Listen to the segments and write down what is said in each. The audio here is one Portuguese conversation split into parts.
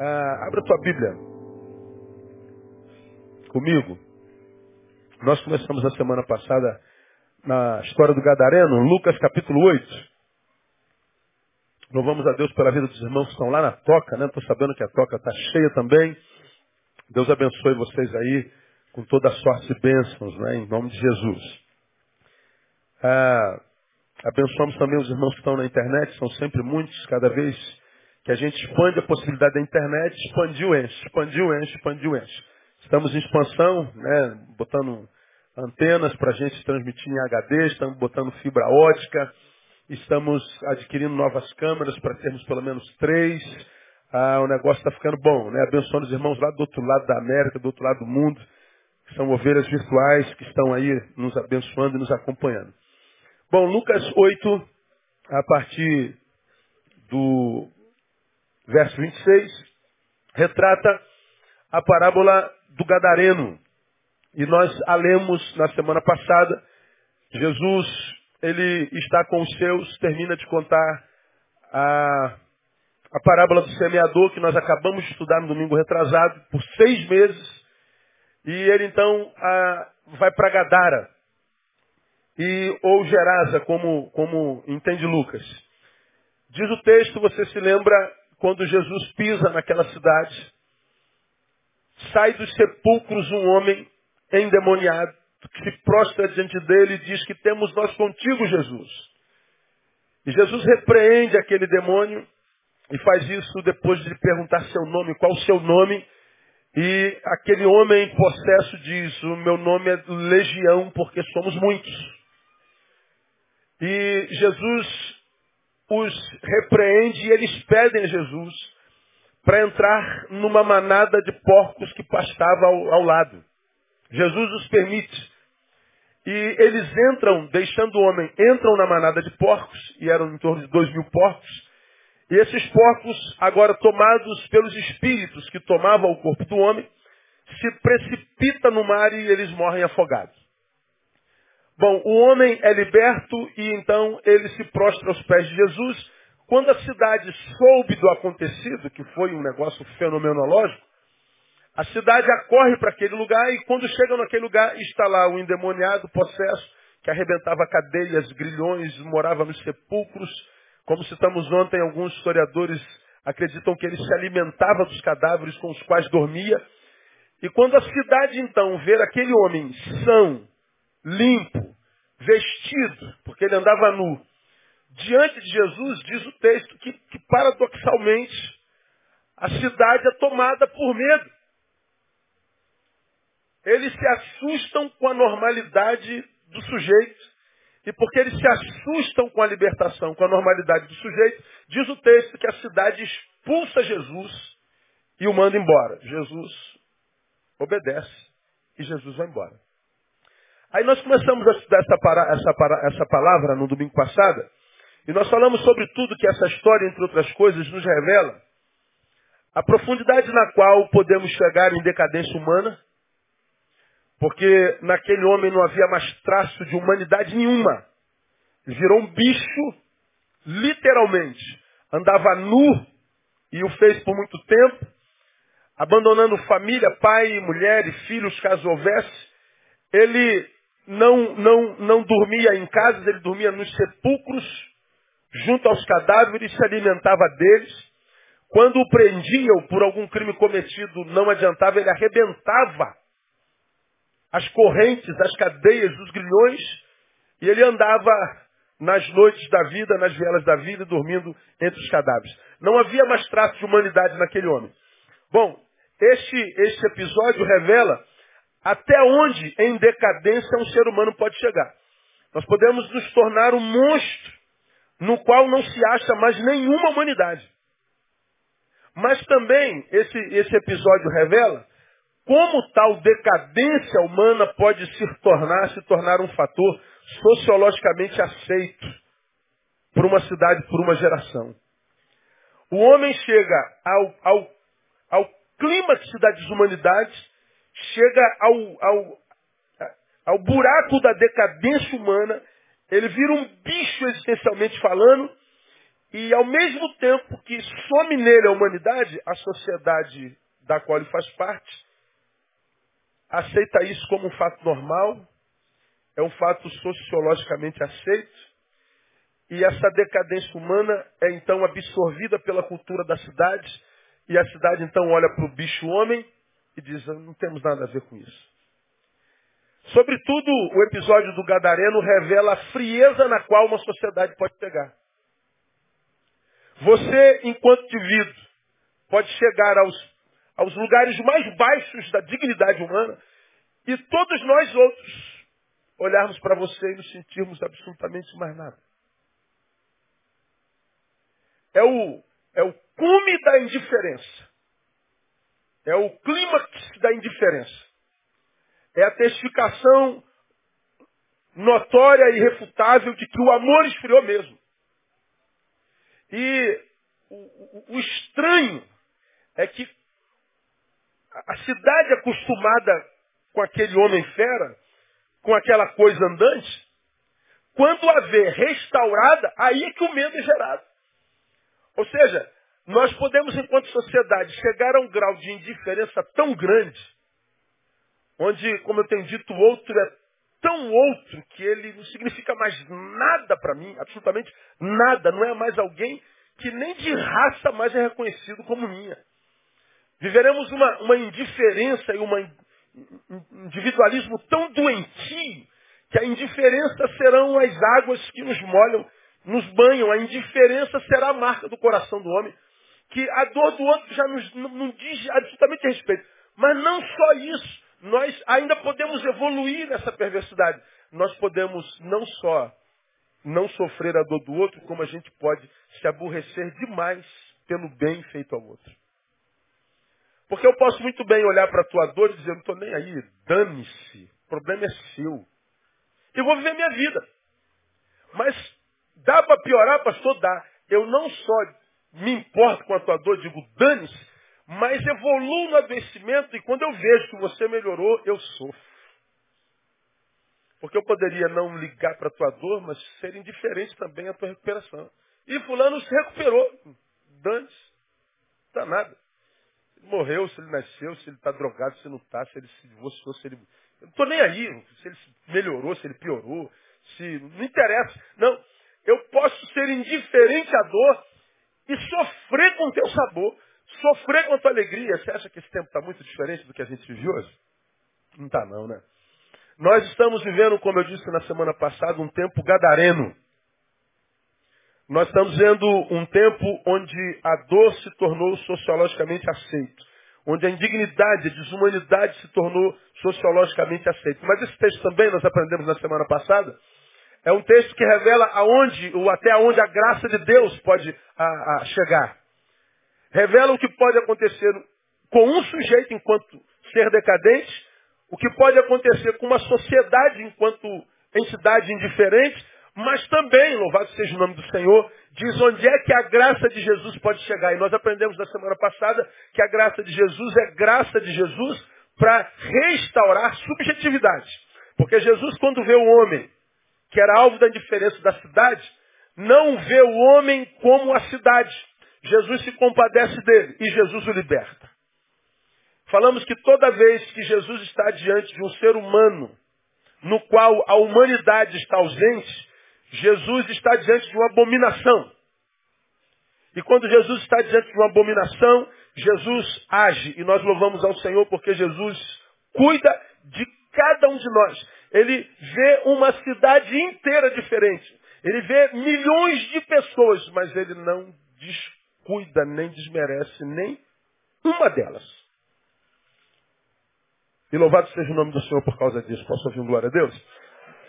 Ah, abra tua Bíblia comigo. Nós começamos a semana passada na história do Gadareno, Lucas capítulo 8. Louvamos a Deus pela vida dos irmãos que estão lá na toca, né? Estou sabendo que a toca está cheia também. Deus abençoe vocês aí com toda a sorte e bênçãos, né? Em nome de Jesus. Ah, abençoamos também os irmãos que estão na internet, são sempre muitos, cada vez que a gente expande a possibilidade da internet, expandiu, enche, expandiu, enche, expandiu, enche. Estamos em expansão, né, botando antenas para a gente transmitir em HD, estamos botando fibra ótica, estamos adquirindo novas câmeras para termos pelo menos três. Ah, o negócio está ficando bom, né? Abençoando os irmãos lá do outro lado da América, do outro lado do mundo, que são ovelhas virtuais que estão aí nos abençoando e nos acompanhando. Bom, Lucas 8, a partir do verso 26, retrata a parábola do Gadareno. E nós a lemos na semana passada. Jesus, ele está com os seus, termina de contar a, a parábola do semeador que nós acabamos de estudar no domingo retrasado, por seis meses. E ele então a, vai para Gadara. E, ou Gerasa, como, como entende Lucas. Diz o texto, você se lembra, quando Jesus pisa naquela cidade, sai dos sepulcros um homem endemoniado, que se prostra diante dele e diz que temos nós contigo, Jesus. E Jesus repreende aquele demônio e faz isso depois de perguntar seu nome, qual o seu nome. E aquele homem em possesso diz, o meu nome é Legião, porque somos muitos. E Jesus os repreende e eles pedem a Jesus para entrar numa manada de porcos que pastava ao, ao, lado. Jesus os permite. E eles entram, deixando o homem, entram na manada de porcos, e eram em torno de dois mil porcos. E esses porcos, agora tomados pelos espíritos que tomavam o corpo do homem, se precipitam no mar e eles morrem afogados. Bom, o homem é liberto e então ele se prostra aos pés de Jesus. Quando a cidade soube do acontecido, que foi um negócio fenomenológico, a cidade acorre para aquele lugar e quando chegam naquele lugar está lá o endemoniado, possesso, que arrebentava cadeias, grilhões, morava nos sepulcros. Como citamos ontem, alguns historiadores acreditam que ele se alimentava dos cadáveres com os quais dormia. E quando a cidade então vê aquele homem são, limpo, vestido, porque ele andava nu, diante de Jesus, diz o texto que, que paradoxalmente a cidade é tomada por medo. Eles se assustam com a normalidade do sujeito. E porque eles se assustam com a libertação, com a normalidade do sujeito, diz o texto que a cidade expulsa Jesus e o manda embora. Jesus obedece e Jesus vai embora. Aí nós começamos a estudar essa, para, essa, para, essa palavra no domingo passado, e nós falamos sobre tudo que essa história, entre outras coisas, nos revela. A profundidade na qual podemos chegar em decadência humana, porque naquele homem não havia mais traço de humanidade nenhuma. Virou um bicho, literalmente. Andava nu e o fez por muito tempo, abandonando família, pai, mulher e filhos, caso houvesse. Ele não, não, não dormia em casas, ele dormia nos sepulcros, junto aos cadáveres, se alimentava deles. Quando o prendiam por algum crime cometido, não adiantava, ele arrebentava as correntes, as cadeias, os grilhões, e ele andava nas noites da vida, nas vielas da vida, dormindo entre os cadáveres. Não havia mais traço de humanidade naquele homem. Bom, este, este episódio revela até onde em decadência um ser humano pode chegar. Nós podemos nos tornar um monstro no qual não se acha mais nenhuma humanidade. Mas também esse, esse episódio revela como tal decadência humana pode se tornar, se tornar um fator sociologicamente aceito por uma cidade, por uma geração. O homem chega ao, ao, ao clímax da desumanidade chega ao, ao, ao buraco da decadência humana, ele vira um bicho existencialmente falando, E ao mesmo tempo que some nele a humanidade, a sociedade da qual ele faz parte aceita isso como um fato normal, é um fato sociologicamente aceito, e essa decadência humana é então absorvida pela cultura da cidade, e a cidade então olha para o bicho homem e diz, não temos nada a ver com isso. Sobretudo, o episódio do Gadareno revela a frieza na qual uma sociedade pode pegar. Você, enquanto indivíduo, pode chegar aos, aos lugares mais baixos da dignidade humana e todos nós outros olharmos para você e nos sentirmos absolutamente mais nada. É o, é o cume da indiferença. É o clímax da indiferença. É a testificação notória e irrefutável de que o amor esfriou mesmo. E o, o, o estranho é que a cidade acostumada com aquele homem fera, com aquela coisa andante, quando a vê restaurada, aí é que o medo é gerado. Ou seja, nós podemos, enquanto sociedade, chegar a um grau de indiferença tão grande, onde, como eu tenho dito, o outro é tão outro que ele não significa mais nada para mim, absolutamente nada, não é mais alguém que nem de raça mais é reconhecido como minha. Viveremos uma, uma indiferença e uma individualismo tão doentio que a indiferença serão as águas que nos molham, nos banham. A indiferença será a marca do coração do homem. Que a dor do outro já nos, não, não diz absolutamente respeito. Mas não só isso. Nós ainda podemos evoluir nessa perversidade. Nós podemos não só não sofrer a dor do outro, como a gente pode se aborrecer demais pelo bem feito ao outro. Porque eu posso muito bem olhar para a tua dor e dizer, não estou nem aí, dane-se, o problema é seu. E vou viver minha vida. Mas dá para piorar, pastor? Dá. Eu não só me importo com a tua dor, digo dane-se, mas evoluo no adoecimento e quando eu vejo que você melhorou, eu sofro. Porque eu poderia não ligar para a tua dor, mas ser indiferente também à tua recuperação. E fulano se recuperou. Dane-se. Não dá nada morreu, se ele nasceu, se ele está drogado, se não está, se ele se divorciou, se ele. Eu não estou nem aí, se ele melhorou, se ele piorou, se. Não interessa. Não. Eu posso ser indiferente à dor e sofrer com o teu sabor, sofrer com a tua alegria. Você acha que esse tempo está muito diferente do que a gente vive hoje? Não está não, né? Nós estamos vivendo, como eu disse na semana passada, um tempo gadareno. Nós estamos vendo um tempo onde a dor se tornou sociologicamente aceito. Onde a indignidade, a desumanidade se tornou sociologicamente aceito. Mas esse texto também, nós aprendemos na semana passada, é um texto que revela aonde, ou até aonde a graça de Deus pode a, a chegar. Revela o que pode acontecer com um sujeito enquanto ser decadente, o que pode acontecer com uma sociedade enquanto entidade indiferente, mas também, louvado seja o nome do Senhor, diz onde é que a graça de Jesus pode chegar. E nós aprendemos na semana passada que a graça de Jesus é graça de Jesus para restaurar subjetividade. Porque Jesus, quando vê o homem, que era alvo da indiferença da cidade, não vê o homem como a cidade. Jesus se compadece dele e Jesus o liberta. Falamos que toda vez que Jesus está diante de um ser humano, no qual a humanidade está ausente, Jesus está diante de uma abominação. E quando Jesus está diante de uma abominação, Jesus age. E nós louvamos ao Senhor porque Jesus cuida de cada um de nós. Ele vê uma cidade inteira diferente. Ele vê milhões de pessoas, mas ele não descuida, nem desmerece nem uma delas. E louvado seja o nome do Senhor por causa disso. Posso ouvir um glória a Deus?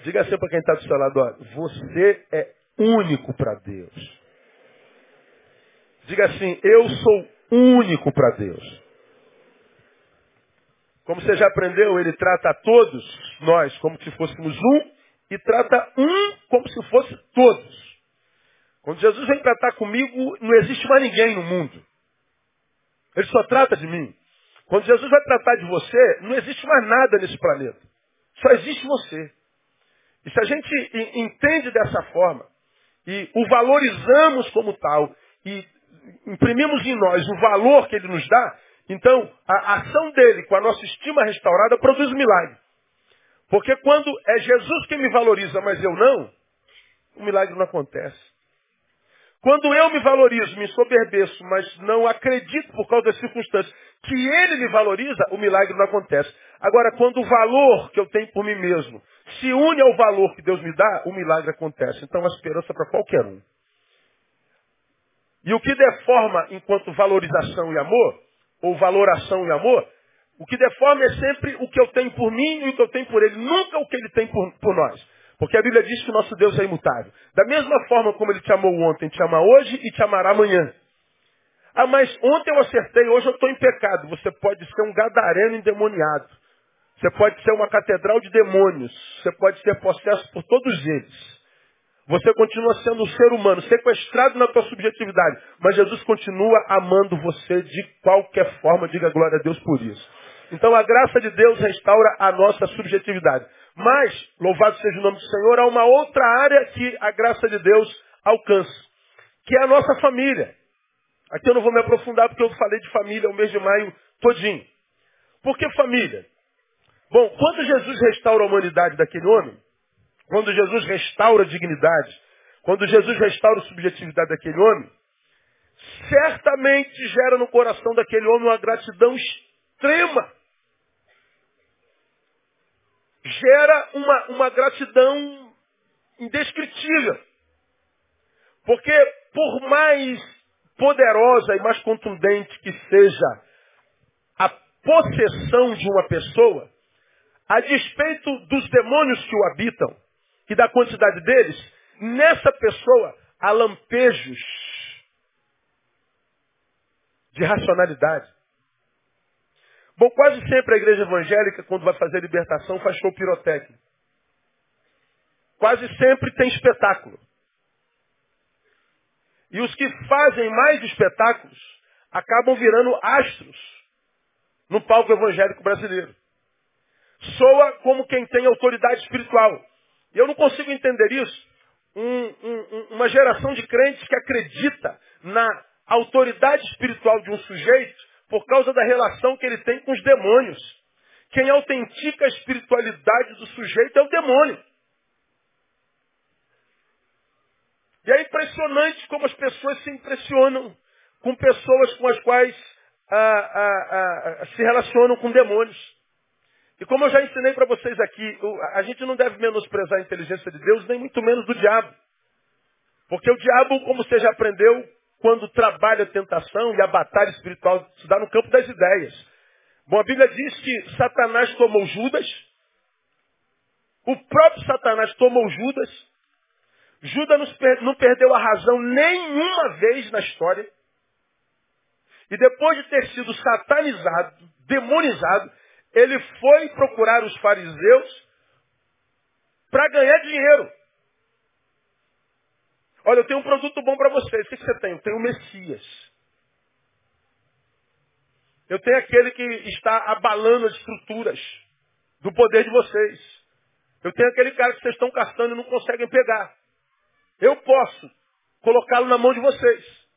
Diga assim para quem está do seu lado, ó, você é único para Deus. Diga assim, eu sou único para Deus. Como você já aprendeu, ele trata a todos nós como se fôssemos um e trata um como se fosse todos. Quando Jesus vem tratar comigo, não existe mais ninguém no mundo. Ele só trata de mim. Quando Jesus vai tratar de você, não existe mais nada nesse planeta. Só existe você. E se a gente entende dessa forma, e o valorizamos como tal, e imprimimos em nós o valor que ele nos dá, então a ação dele com a nossa estima restaurada produz um milagre. Porque quando é Jesus quem me valoriza, mas eu não, o milagre não acontece. Quando eu me valorizo, me soberbeço, mas não acredito por causa das circunstâncias que ele me valoriza, o milagre não acontece. Agora, quando o valor que eu tenho por mim mesmo se une ao valor que Deus me dá, o milagre acontece. Então, a esperança para qualquer um. E o que deforma enquanto valorização e amor, ou valoração e amor, o que deforma é sempre o que eu tenho por mim e o que eu tenho por ele, nunca o que ele tem por, por nós. Porque a Bíblia diz que o nosso Deus é imutável. Da mesma forma como ele te amou ontem, te ama hoje e te amará amanhã. Ah, mas ontem eu acertei, hoje eu estou em pecado. Você pode ser um gadareno endemoniado. Você pode ser uma catedral de demônios. Você pode ser possesso por todos eles. Você continua sendo um ser humano, sequestrado na tua subjetividade. Mas Jesus continua amando você de qualquer forma. Diga glória a Deus por isso. Então a graça de Deus restaura a nossa subjetividade. Mas, louvado seja o nome do Senhor, há uma outra área que a graça de Deus alcança, que é a nossa família. Aqui eu não vou me aprofundar porque eu falei de família o mês de maio todinho. Por que família? Bom, quando Jesus restaura a humanidade daquele homem, quando Jesus restaura a dignidade, quando Jesus restaura a subjetividade daquele homem, certamente gera no coração daquele homem uma gratidão extrema gera uma, uma gratidão indescritível. Porque por mais poderosa e mais contundente que seja a possessão de uma pessoa, a despeito dos demônios que o habitam e da quantidade deles, nessa pessoa há lampejos de racionalidade. Bom, quase sempre a igreja evangélica, quando vai fazer libertação, faz show pirotécnico. Quase sempre tem espetáculo. E os que fazem mais espetáculos acabam virando astros no palco evangélico brasileiro. Soa como quem tem autoridade espiritual. E eu não consigo entender isso. Um, um, uma geração de crentes que acredita na autoridade espiritual de um sujeito por causa da relação que ele tem com os demônios. Quem autentica a espiritualidade do sujeito é o demônio. E é impressionante como as pessoas se impressionam com pessoas com as quais ah, ah, ah, se relacionam com demônios. E como eu já ensinei para vocês aqui, a gente não deve menosprezar a inteligência de Deus, nem muito menos do diabo. Porque o diabo, como você já aprendeu, quando trabalha a tentação e a batalha espiritual se dá no campo das ideias. Bom, a Bíblia diz que Satanás tomou Judas, o próprio Satanás tomou Judas, Judas não perdeu a razão nenhuma vez na história, e depois de ter sido satanizado, demonizado, ele foi procurar os fariseus para ganhar dinheiro. Olha, eu tenho um produto bom para vocês. O que, você tem? Eu tenho o Messias. Eu tenho aquele que está abalando as estruturas do poder de vocês. Eu tenho aquele cara que vocês estão caçando e não conseguem pegar. Eu posso colocá-lo na mão de vocês.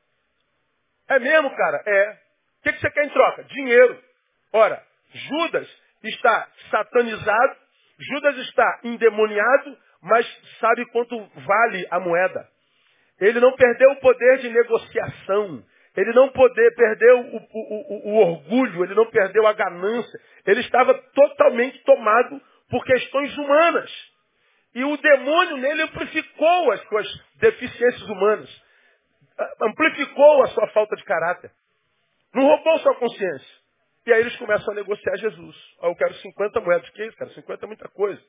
É mesmo, cara? É. O que, você quer em troca? Dinheiro. Ora, Judas está satanizado, Judas está endemoniado, mas sabe quanto vale a moeda. Ele não perdeu o poder de negociação. Ele não poder, perdeu o, o, o, o orgulho, ele não perdeu a ganância. Ele estava totalmente tomado por questões humanas. E o demônio nele amplificou as suas deficiências humanas. Amplificou a sua falta de caráter. Não roubou sua consciência. E aí eles começam a negociar Jesus. Oh, eu quero 50 moedas. Que isso, cara? 50 é muita coisa.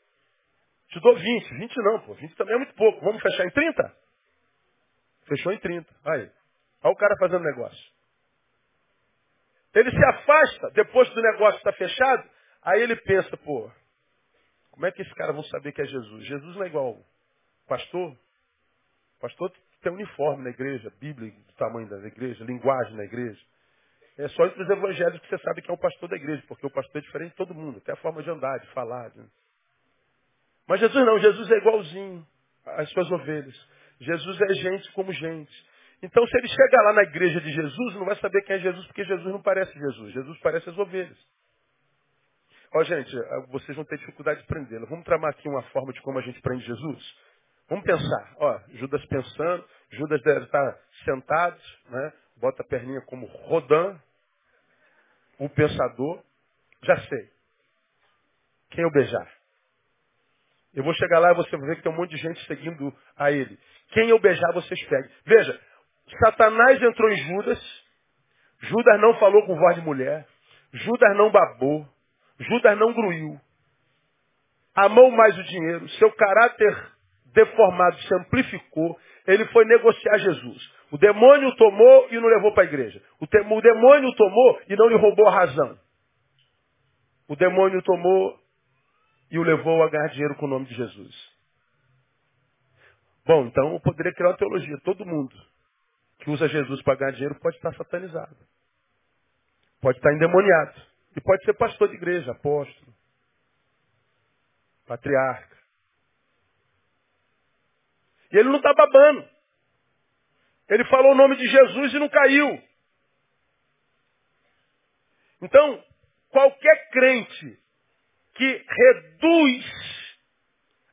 Te dou 20. 20 não, pô. 20 também é muito pouco. Vamos fechar em 30? Fechou em 30. Aí. Olha o cara fazendo negócio. Ele se afasta, depois do negócio estar fechado, aí ele pensa, pô, como é que esses caras vão saber que é Jesus? Jesus não é igual pastor. Pastor tem uniforme na igreja, Bíblia do tamanho da igreja, linguagem na igreja. É só entre os evangelhos que você sabe que é o pastor da igreja, porque o pastor é diferente de todo mundo, até a forma de andar, de falar. Mas Jesus não, Jesus é igualzinho às suas ovelhas. Jesus é gente como gente. Então, se ele chega lá na igreja de Jesus, não vai saber quem é Jesus, porque Jesus não parece Jesus. Jesus parece as ovelhas. Ó, gente, ah, vocês vão ter dificuldade de prendê-lo. Vamos tramar aqui uma forma de como a gente prende Jesus? Vamos pensar. Ó, Judas pensando, Judas deve estar sentado, né? Bota a perninha como Rodan, o pensador. Já sei. Quem eu beijar? Eu vou chegar lá e você vai ver que tem um monte de gente seguindo a ele. Quem eu beijar, vocês peguem. Veja, Satanás entrou em Judas. Judas não falou com voz de mulher. Judas não babou. Judas não gruiu. Amou mais o dinheiro. Seu caráter deformado se amplificou. Ele foi negociar Jesus. O demônio o tomou e não levou para a igreja. O, o demônio o tomou e não lhe roubou a razão. O demônio o tomou e o levou a ganhar dinheiro com o nome de Jesus. Bom, então eu poderia criar uma teologia. Todo mundo que usa Jesus para ganhar dinheiro pode estar satanizado. Pode estar endemoniado. E pode ser pastor de igreja, apóstolo, patriarca. E ele não está babando. Ele falou o nome de Jesus e não caiu. Então, qualquer crente que reduz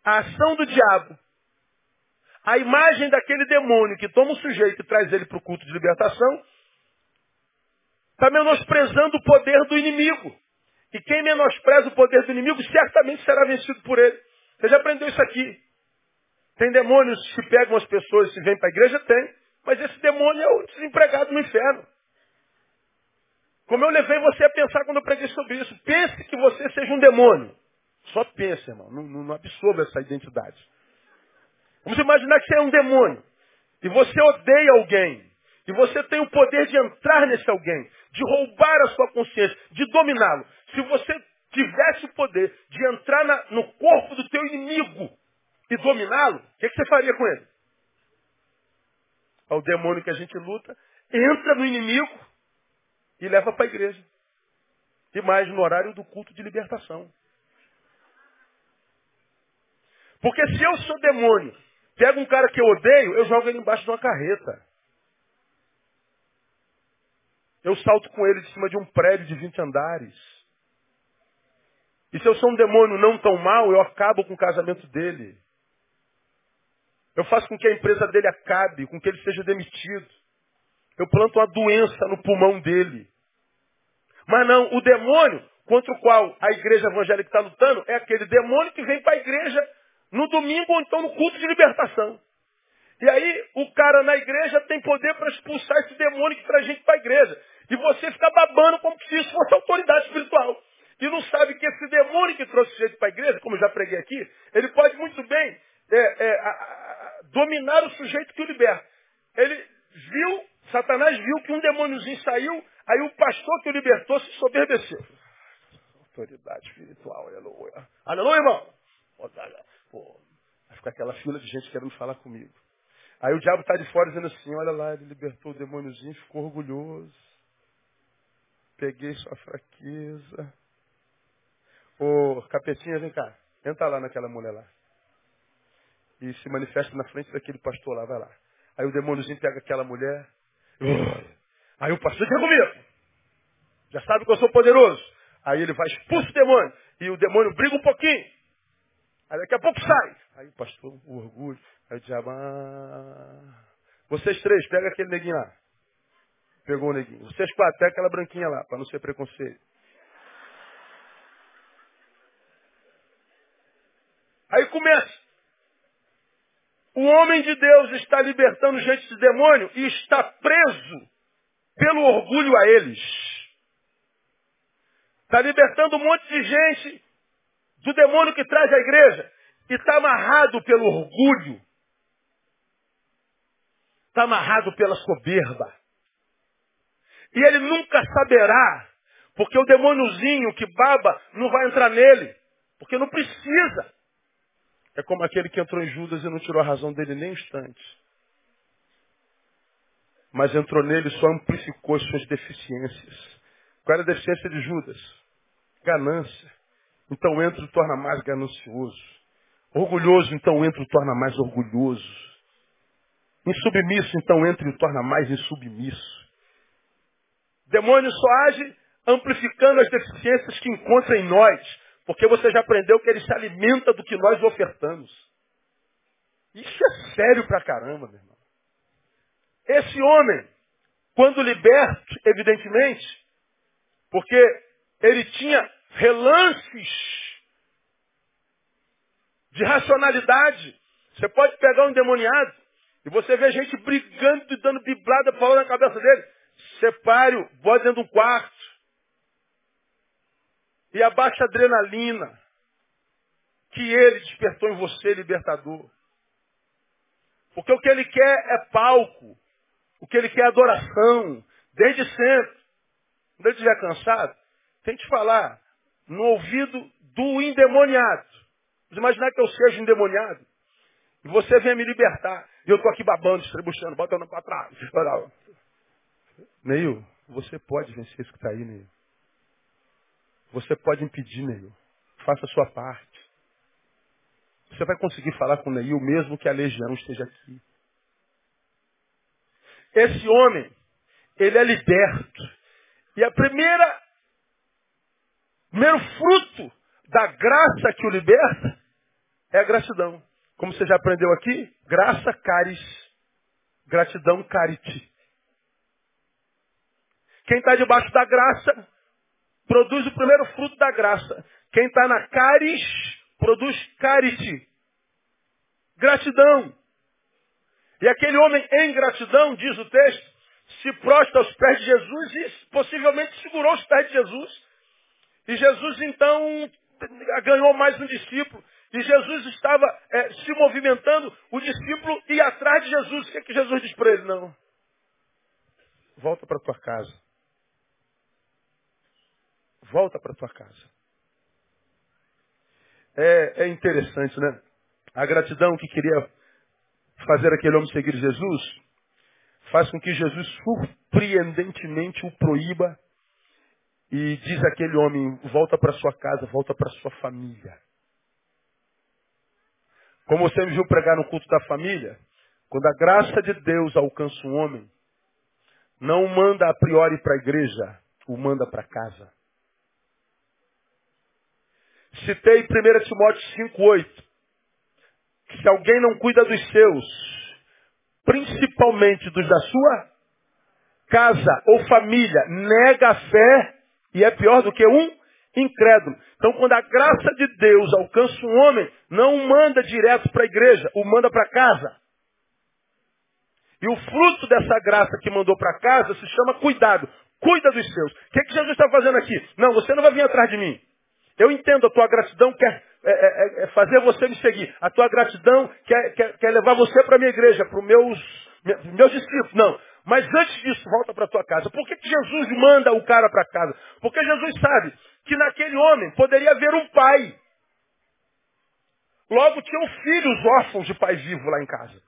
a ação do diabo a imagem daquele demônio que toma o sujeito e traz ele para o culto de libertação, está menosprezando o poder do inimigo. E quem menospreza o poder do inimigo certamente será vencido por ele. Você já aprendeu isso aqui. Tem demônios que pegam as pessoas e vêm para a igreja? Tem. Mas esse demônio é o desempregado no inferno. Como eu levei você a pensar quando eu preguei sobre isso. Pense que você seja um demônio. Só pense, irmão. Não, não, não absorva essa identidade. Vamos imaginar que você é um demônio. E você odeia alguém. E você tem o poder de entrar nesse alguém, de roubar a sua consciência, de dominá-lo. Se você tivesse o poder de entrar na, no corpo do teu inimigo e dominá-lo, o que, que, você faria com ele? O demônio que a gente luta entra no inimigo e leva para a igreja. E mais no horário do culto de libertação. Porque se eu sou demônio Pega um cara que eu odeio, eu jogo ele embaixo de uma carreta. Eu salto com ele de cima de um prédio de 20 andares. E se eu sou um demônio não tão mau, eu acabo com o casamento dele. Eu faço com que a empresa dele acabe, com que ele seja demitido. Eu planto uma doença no pulmão dele. Mas não, o demônio contra o qual a igreja evangélica está lutando é aquele demônio que vem para a igreja no domingo ou então no culto de libertação. E aí o cara na igreja tem poder para expulsar esse demônio que traz gente para a igreja. E você fica babando como se isso fosse autoridade espiritual. E não sabe que esse demônio que trouxe gente para a igreja, como eu já preguei aqui, ele pode muito bem é, é, a, a, dominar o sujeito que o liberta. Ele viu, Satanás viu que um demôniozinho saiu, aí o pastor que o libertou se soberbeceu. Autoridade espiritual, aleluia. Aleluia, irmão. Pô, vai ficar aquela fila de gente querendo falar comigo. Aí o diabo está de fora dizendo assim, olha lá, ele libertou o demôniozinho, ficou orgulhoso. Peguei sua fraqueza. Ô, capetinha, vem cá. Entra lá naquela mulher lá. E se manifesta na frente daquele pastor lá, vai lá. Aí o demôniozinho pega aquela mulher. Aí o pastor quer comigo. Já sabe que eu sou poderoso. Aí ele vai expulso o demônio. E o demônio briga um pouquinho. Aí daqui a pouco sai. Aí o pastor, o orgulho. Aí o diabo, ah... Vocês três, pega aquele neguinho lá. Pegou o neguinho. Vocês quatro, pega aquela branquinha lá, para não ser preconceito. Aí começa. O homem de Deus está libertando gente de demônio e está preso pelo orgulho a eles. Está libertando um monte de gente do demônio que traz a igreja e está amarrado pelo orgulho, está amarrado pela soberba. E ele nunca saberá, porque o demôniozinho que baba não vai entrar nele, porque não precisa. É como aquele que entrou em Judas e não tirou a razão dele nem um instante. Mas entrou nele e só amplificou as suas deficiências. Qual era a deficiência de Judas? Ganância. Então entra e torna mais ganancioso. Orgulhoso, então entra e torna mais orgulhoso. insubmisso, então entra e torna mais insubmisso. Demônio só age amplificando as deficiências que encontra em nós, porque você já aprendeu que ele se alimenta do que nós ofertamos. Isso é sério pra caramba, meu irmão. Esse homem, quando liberto, evidentemente, porque ele tinha relances de racionalidade. Você pode pegar um endemoniado e você vê gente brigando e dando biblada para na cabeça dele. Separe-o, bota dentro de um quarto. E abaixa a adrenalina que ele despertou em você, libertador. Porque o que ele quer é palco. O que ele quer é adoração. Desde sempre. Quando ele estiver cansado, tente falar no ouvido do endemoniado. Mas imaginar que eu seja endemoniado. E você vem me libertar. E eu estou aqui babando, estrebuchando, botando para trás. Neil, você pode vencer isso que está aí, Neil. Você pode impedir, Neil. Faça a sua parte. Você vai conseguir falar com o Neil mesmo que a legião esteja aqui. Esse homem, ele é liberto. E a primeira, primeiro fruto da graça que o liberta é a gratidão. Como você já aprendeu aqui, graça caris, gratidão carite. Quem está debaixo da graça produz o primeiro fruto da graça. Quem está na caris produz carite. Gratidão. E aquele homem em gratidão, diz o texto, se prostra aos pés de Jesus e possivelmente segurou os pés de Jesus. E Jesus então ganhou mais um discípulo. E Jesus estava é, se movimentando, o discípulo ia atrás de Jesus. O que, é que Jesus diz para ele? Não. Volta para tua casa. Volta para tua casa. É, é interessante, né? A gratidão que queria fazer aquele homem seguir Jesus faz com que Jesus surpreendentemente o proíba e diz aquele homem, volta para sua casa, volta para sua família. Como você me viu pregar no culto da família, quando a graça de Deus alcança um homem, não o manda a priori para a igreja, o manda para casa. Citei 1 Timóteo 5,8. Que se alguém não cuida dos seus, principalmente dos da sua casa ou família, nega a fé e é pior do que um incrédulo. Então, quando a graça de Deus alcança um homem, não o manda direto para a igreja, o manda para casa. E o fruto dessa graça que mandou para casa se chama cuidado. Cuida dos seus. O que, que Jesus está fazendo aqui? Não, você não vai vir atrás de mim. Eu entendo a tua gratidão quer é, é, é fazer você me seguir. A tua gratidão quer, quer, quer levar você para a minha igreja, para os meus, meus discípulos. Não. Mas antes disso, volta para a tua casa. Por que, que Jesus manda o cara para casa? Porque Jesus sabe que naquele homem poderia haver um pai. Logo tinham filhos órfãos de pai vivo lá em casa.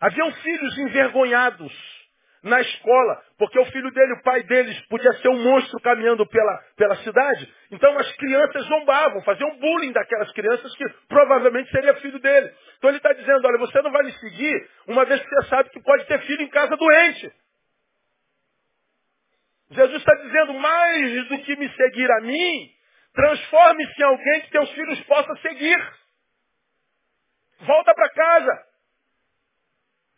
Haviam filhos envergonhados na escola, porque o filho dele, o pai deles, podia ser um monstro caminhando pela, pela cidade. Então as crianças zombavam, faziam bullying daquelas crianças que provavelmente seria filho dele. Então ele está dizendo, olha, você não vai me seguir, uma vez que você sabe que pode ter filho em casa doente. Jesus está dizendo, mais do que me seguir a mim, transforme-se em alguém que teus filhos possam seguir. Volta para casa.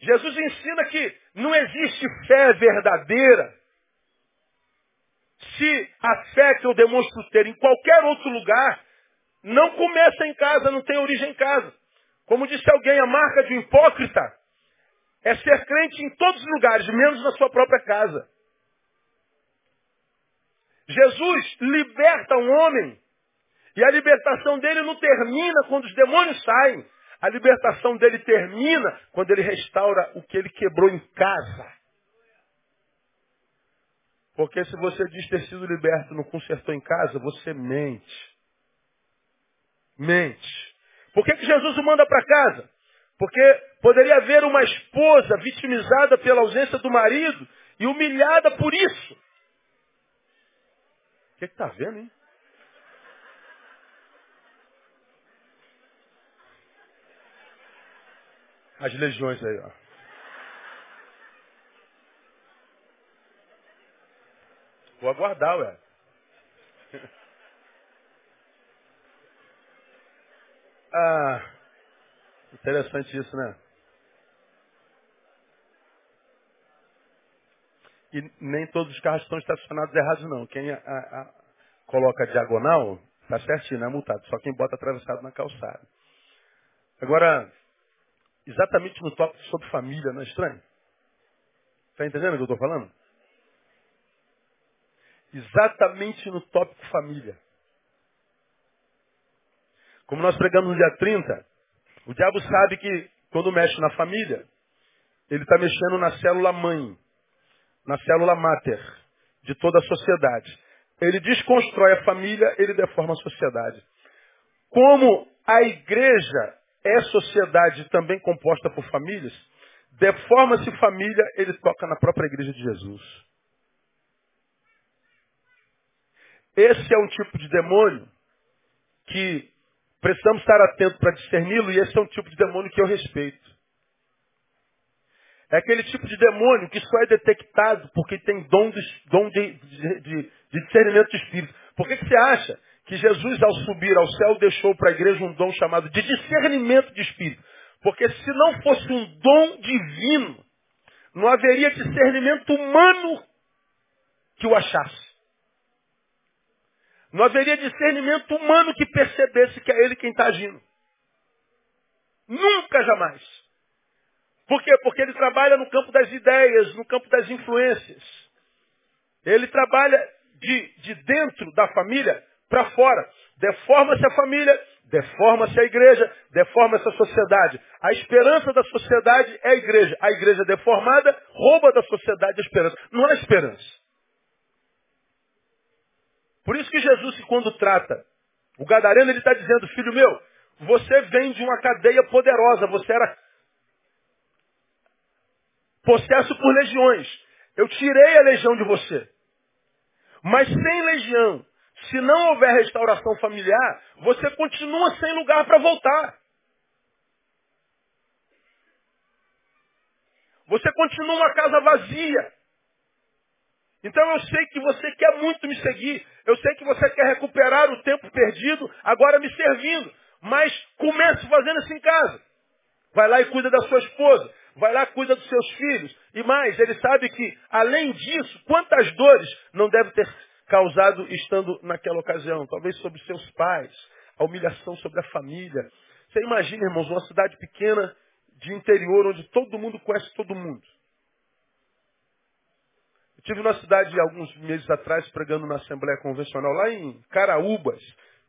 Jesus ensina que não existe fé verdadeira se a fé que eu demonstro ter em qualquer outro lugar não começa em casa, não tem origem em casa. Como disse alguém, a marca de um hipócrita é ser crente em todos os lugares, menos na sua própria casa. Jesus liberta um homem e a libertação dele não termina quando os demônios saem. A libertação dele termina quando ele restaura o que ele quebrou em casa. Porque se você diz ter sido liberto não consertou em casa, você mente. Mente. Por que, que Jesus o manda para casa? Porque poderia haver uma esposa vitimizada pela ausência do marido e humilhada por isso. O que está vendo, hein? As legiões aí, ó. Vou aguardar, ué. Ah, interessante isso, né? E nem todos os carros estão estacionados errados, não. Quem a, a, coloca diagonal, tá certinho, é multado. Só quem bota atravessado na calçada. Agora, exatamente no tópico sobre família, não é estranho? Está entendendo o que eu estou falando? Exatamente no tópico família. Como nós pregamos no dia 30, o diabo sabe que quando mexe na família, ele está mexendo na célula mãe, na célula máter de toda a sociedade. Ele desconstrói a família, ele deforma a sociedade. Como a igreja é sociedade também composta por famílias, deforma-se família, ele toca na própria igreja de Jesus. Esse é um tipo de demônio que precisamos estar atentos para discerni-lo, e esse é um tipo de demônio que eu respeito. É aquele tipo de demônio que só é detectado porque tem dom de, dom de, de, de, discernimento de espírito. Por que, que você acha que Jesus, ao subir ao céu, deixou para a igreja um dom chamado de discernimento de espírito? Porque se não fosse um dom divino, não haveria discernimento humano que o achasse. Não haveria discernimento humano que percebesse que é ele quem está agindo. Nunca, jamais. Por quê? Porque ele trabalha no campo das ideias, no campo das influências. Ele trabalha de, de dentro da família para fora. Deforma-se a família, deforma-se a igreja, deforma-se a sociedade. A esperança da sociedade é a igreja. A igreja deformada rouba da sociedade a esperança. Não há esperança. Por isso que Jesus, quando trata o gadareno, ele está dizendo, filho meu, você vem de uma cadeia poderosa, você era possesso por legiões. Eu tirei a legião de você. Mas sem legião, se não houver restauração familiar, você continua sem lugar para voltar. Você continua uma casa vazia. Então eu sei que você quer muito me seguir. Eu sei que você quer recuperar o tempo perdido, agora me servindo. Mas comece fazendo isso em casa. Vai lá e cuida da sua esposa. Vai lá e cuida dos seus filhos. E mais, ele sabe que, além disso, quantas dores não deve ter causado estando naquela ocasião. Talvez sobre seus pais, a humilhação sobre a família. Você imagina, irmãos, uma cidade pequena de interior onde todo mundo conhece todo mundo. Eu tive na cidade alguns meses atrás pregando na Assembleia Convencional, lá em Caraúbas,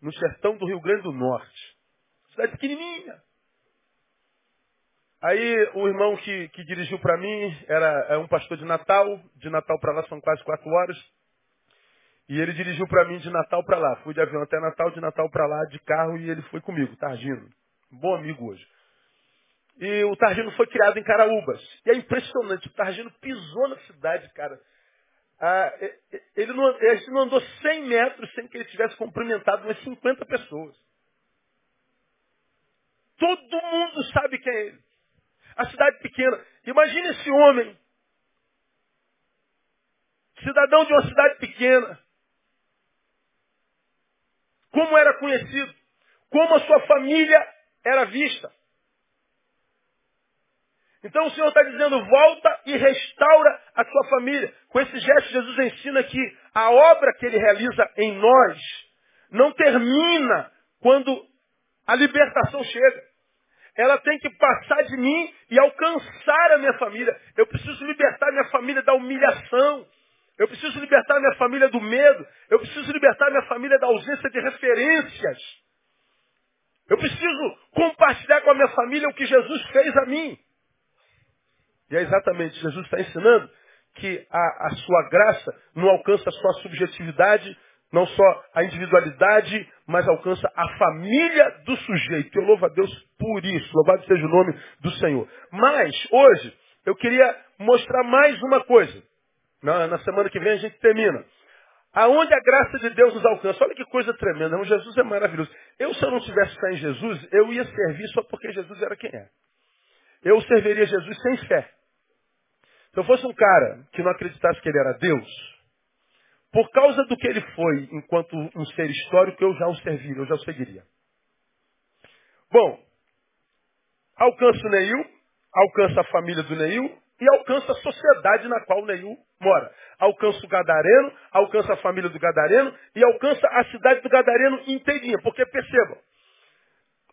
no sertão do Rio Grande do Norte. Cidade pequenininha. Aí o irmão que, que dirigiu para mim era é um pastor de Natal, de Natal para lá são quase quatro horas. E ele dirigiu para mim de Natal para lá. Fui de avião até Natal, de Natal para lá, de carro, e ele foi comigo, Targino. Bom amigo hoje. E o Targino foi criado em Caraúbas. E é impressionante, o Targino pisou na cidade, cara. Ah, ele, não, ele não andou 100 metros sem que ele tivesse cumprimentado umas 50 pessoas. Todo mundo sabe quem é ele. A cidade pequena. Imagine esse homem, cidadão de uma cidade pequena, como era conhecido, como a sua família era vista. Então o Senhor está dizendo, volta e restaura a sua família. Com esse gesto, Jesus ensina que a obra que ele realiza em nós não termina quando a libertação chega. Ela tem que passar de mim e alcançar a minha família. Eu preciso libertar minha família da humilhação. Eu preciso libertar minha família do medo. Eu preciso libertar minha família da ausência de referências. Eu preciso compartilhar com a minha família o que Jesus fez a mim. E é exatamente, Jesus está ensinando que a, a sua graça não alcança só a subjetividade, não só a individualidade, mas alcança a família do sujeito. Eu louvo a Deus por isso. Louvado seja o nome do Senhor. Mas, hoje, eu queria mostrar mais uma coisa. Na, na semana que vem a gente termina. Aonde a graça de Deus nos alcança. Olha que coisa tremenda. O Jesus é maravilhoso. Eu, se eu não tivesse fé em Jesus, eu ia servir só porque Jesus era quem é. eu serviria Jesus sem fé. Se eu fosse um cara que não acreditasse que ele era Deus, por causa do que ele foi enquanto um ser histórico, eu já o serviria, eu já o seguiria. Bom, alcança o Neil, alcança a família do Neil e alcança a sociedade na qual Neil mora. Alcança o Gadareno, alcança a família do Gadareno e alcança a cidade do Gadareno inteirinha. Porque percebam,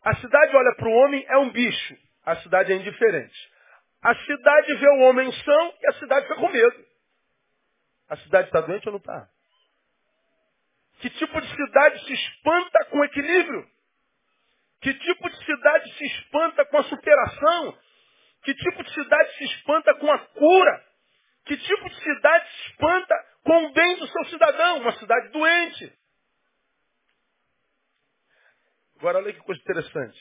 a cidade olha para o homem, é um bicho. A cidade é indiferente. A cidade vê o homem são e a cidade fica com medo. A cidade está doente ou não está? Que tipo de cidade se espanta com equilíbrio? Que tipo de cidade se espanta com a superação? Que tipo de cidade se espanta com a cura? Que tipo de cidade se espanta com o bem do seu cidadão? Uma cidade doente. Agora olha que coisa interessante.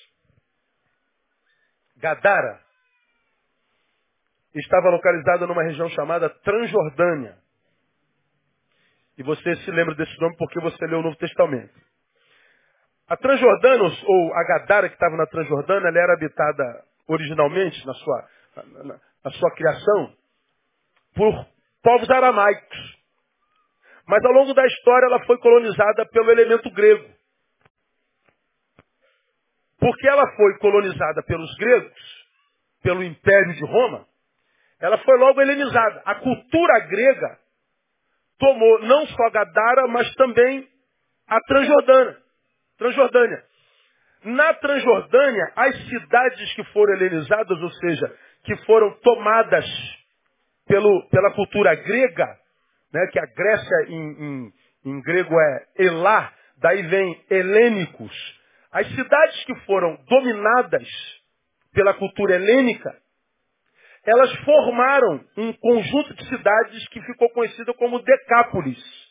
Gadara estava localizada numa região chamada Transjordânia. E você se lembra desse nome porque você leu o Novo Testamento. A Transjordânia, ou a Gadara que estava na Transjordânia, ela era habitada originalmente, na sua, na, na sua criação, por povos aramaicos. Mas ao longo da história ela foi colonizada pelo elemento grego. Porque ela foi colonizada pelos gregos, pelo Império de Roma, ela foi logo helenizada. A cultura grega tomou não só Gadara, mas também a Transjordânia. Transjordânia. Na Transjordânia, as cidades que foram helenizadas, ou seja, que foram tomadas pelo, pela cultura grega, né, que a Grécia em, em, em grego é Elá, daí vem helênicos. As cidades que foram dominadas pela cultura helênica, elas formaram um conjunto de cidades que ficou conhecido como Decápolis.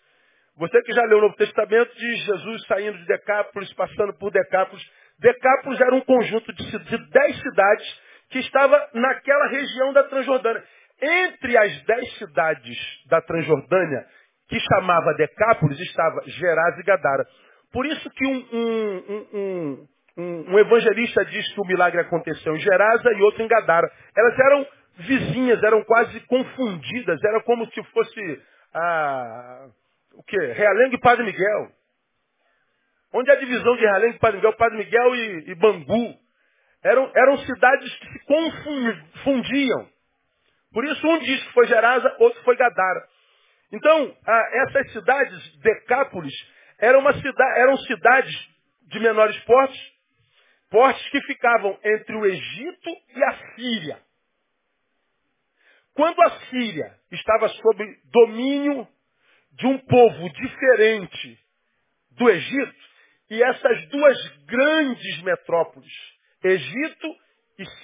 Você que já leu o Novo Testamento de Jesus saindo de Decápolis, passando por Decápolis. Decápolis era um conjunto de, de dez cidades que estava naquela região da Transjordânia. Entre as dez cidades da Transjordânia, que chamava Decápolis, estava Gerás e Gadara. Por isso que um, um, um, um, evangelista diz que o milagre aconteceu em Gerasa e outro em Gadara. Elas eram vizinhas, eram quase confundidas, era como se fosse a, o quê? Realengo e Padre Miguel. Onde é a divisão de e Padre Miguel? Padre Miguel e, e Bangu. Eram, eram cidades que se confundiam. Por isso um diz que foi Gerasa, outro foi Gadara. Então, essas cidades, Decápolis, eram, cidade, eram cidades de menores portes, portes que ficavam entre o Egito e a Síria. Quando a Síria estava sob domínio de um povo diferente do Egito, e essas duas grandes metrópoles, Egito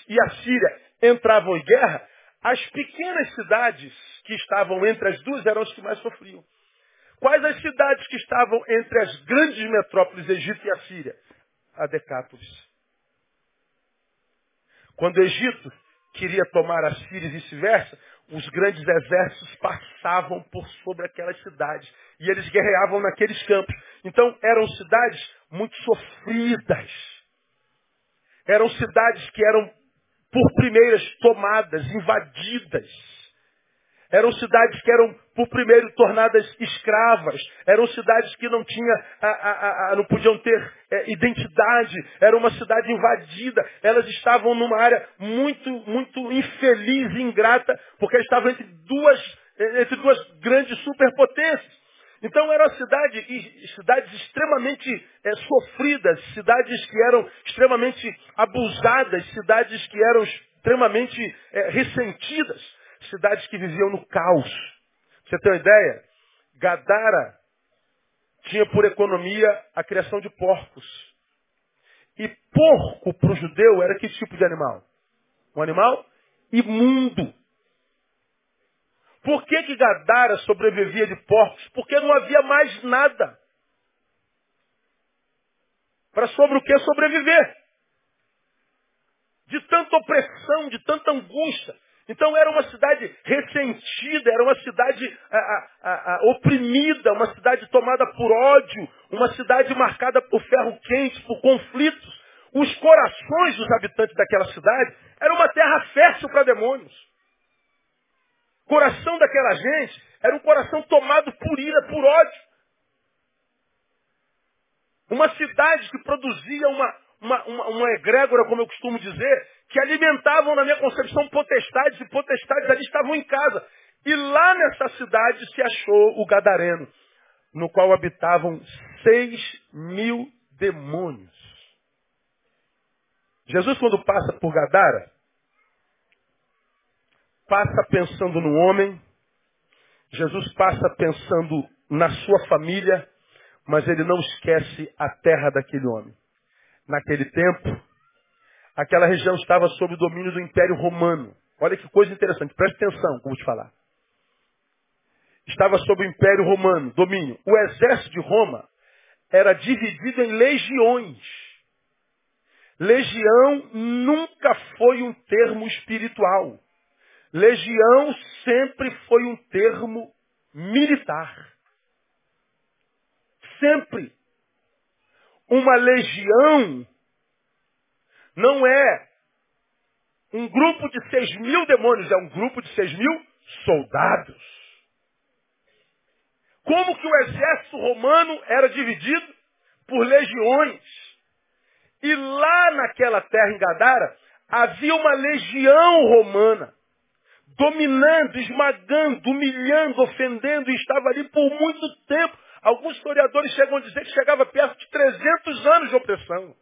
e a Síria, entravam em guerra, as pequenas cidades que estavam entre as duas eram as que mais sofriam. Quais as cidades que estavam entre as grandes metrópoles, Egito e a Síria? A Decápolis. Quando o Egito queria tomar a Síria e vice-versa, os grandes exércitos passavam por sobre aquelas cidades. E eles guerreavam naqueles campos. Então eram cidades muito sofridas. Eram cidades que eram por primeiras tomadas, invadidas. Eram cidades que eram, por primeiro, tornadas escravas. Eram cidades que não, tinha, a, a, a, não podiam ter é, identidade. Era uma cidade invadida. Elas estavam numa área muito, muito infeliz e ingrata, porque estavam entre duas, é, entre duas grandes superpotências. Então eram cidade, cidades extremamente é, sofridas, cidades que eram extremamente abusadas, cidades que eram extremamente é, ressentidas cidades que viviam no caos. Você tem uma ideia? Gadara tinha por economia a criação de porcos. E porco para o judeu era que tipo de animal? Um animal imundo. Por que, que Gadara sobrevivia de porcos? Porque não havia mais nada. Para sobre o que sobreviver. De tanta opressão, de tanta angústia. Então era uma cidade ressentida, era uma cidade a, a, a, oprimida, uma cidade tomada por ódio, uma cidade marcada por ferro quente, por conflitos. Os corações dos habitantes daquela cidade era uma terra fértil para demônios. Coração daquela gente era um coração tomado por ira, por ódio. Uma cidade que produzia uma, uma, uma, uma egrégora, como eu costumo dizer, que alimentavam, na minha concepção, potestades, e potestades ali estavam em casa. E lá nessa cidade se achou o Gadareno, no qual habitavam seis mil demônios. Jesus, quando passa por Gadara, passa pensando no homem, Jesus passa pensando na sua família, mas ele não esquece a terra daquele homem. Naquele tempo, aquela região estava sob o domínio do Império Romano. Olha que coisa interessante, preste atenção, como te falar. Estava sob o Império Romano, domínio. O exército de Roma era dividido em legiões. Legião nunca foi um termo espiritual. Legião sempre foi um termo militar. Sempre. Uma legião não é um grupo de seis mil demônios, é um grupo de seis mil soldados. Como que o exército romano era dividido por legiões. E lá naquela terra em Gadara havia uma legião romana dominando, esmagando, humilhando, ofendendo, e estava ali por muito tempo. Alguns historiadores chegam a dizer que chegava perto de 300 anos de opressão.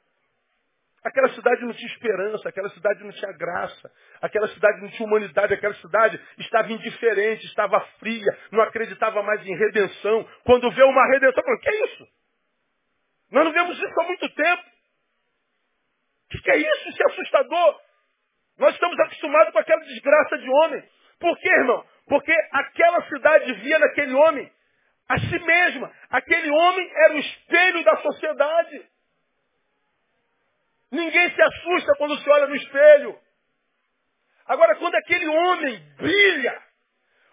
Aquela cidade não tinha esperança, aquela cidade não tinha graça, aquela cidade não tinha humanidade, aquela cidade estava indiferente, estava fria, não acreditava mais em redenção. Quando vê uma redenção, falou, que é isso? Nós não vemos isso há muito tempo. O que, que é isso? Isso é assustador. Nós estamos acostumados com aquela desgraça de homem. Por quê, irmão? Porque aquela cidade via naquele homem a si mesma. Aquele homem era o espelho da sociedade. Ninguém se assusta quando se olha no espelho. Agora, quando aquele homem brilha,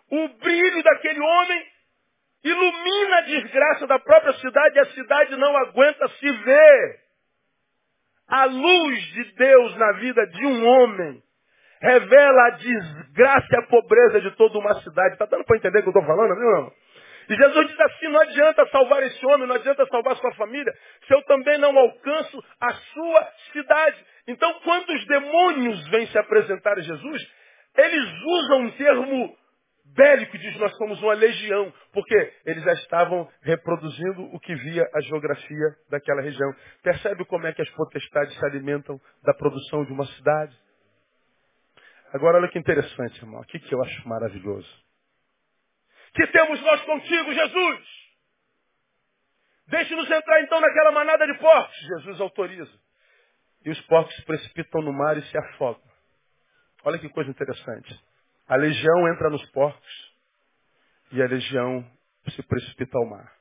o brilho daquele homem ilumina a desgraça da própria cidade e a cidade não aguenta se ver. A luz de Deus na vida de um homem revela a desgraça e a pobreza de toda uma cidade. Está dando para entender o que eu estou falando, meu irmão? E Jesus diz assim, não adianta salvar esse homem, não adianta salvar sua família, se eu também não alcanço a sua cidade. Então, quando os demônios vêm se apresentar a Jesus, eles usam um termo bélico, diz nós somos uma legião, porque eles já estavam reproduzindo o que via a geografia daquela região. Percebe como é que as potestades se alimentam da produção de uma cidade? Agora olha que interessante, irmão. O que, eu acho maravilhoso. Que temos nós contigo, Jesus? Deixe-nos entrar então naquela manada de porcos. Jesus autoriza. E os porcos se precipitam no mar e se afogam. Olha que coisa interessante. A legião entra nos porcos e a legião se precipita ao mar.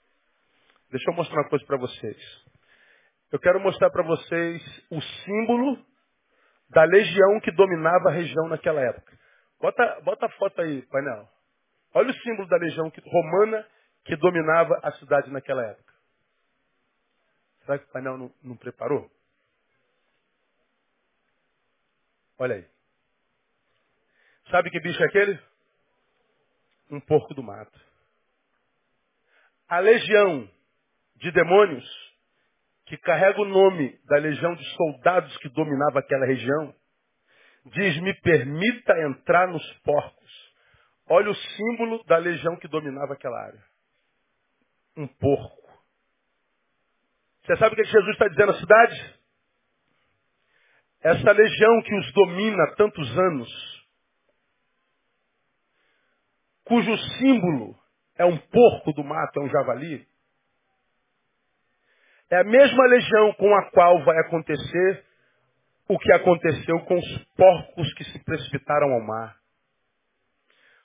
Deixa eu mostrar uma coisa para vocês. Eu quero mostrar para vocês o símbolo da legião que dominava a região naquela época. Bota, bota a foto aí, painel. Olha o símbolo da legião romana que dominava a cidade naquela época. Será que o painel não, não preparou? Olha aí. Sabe que bicho é aquele? Um porco do mato. A legião de demônios que carrega o nome da legião de soldados que dominava aquela região, diz: Me permita entrar nos porcos. Olha o símbolo da legião que dominava aquela área: um porco. Você sabe o que Jesus está dizendo à cidade? Essa legião que os domina há tantos anos, cujo símbolo é um porco do mato, é um javali, é a mesma legião com a qual vai acontecer o que aconteceu com os porcos que se precipitaram ao mar.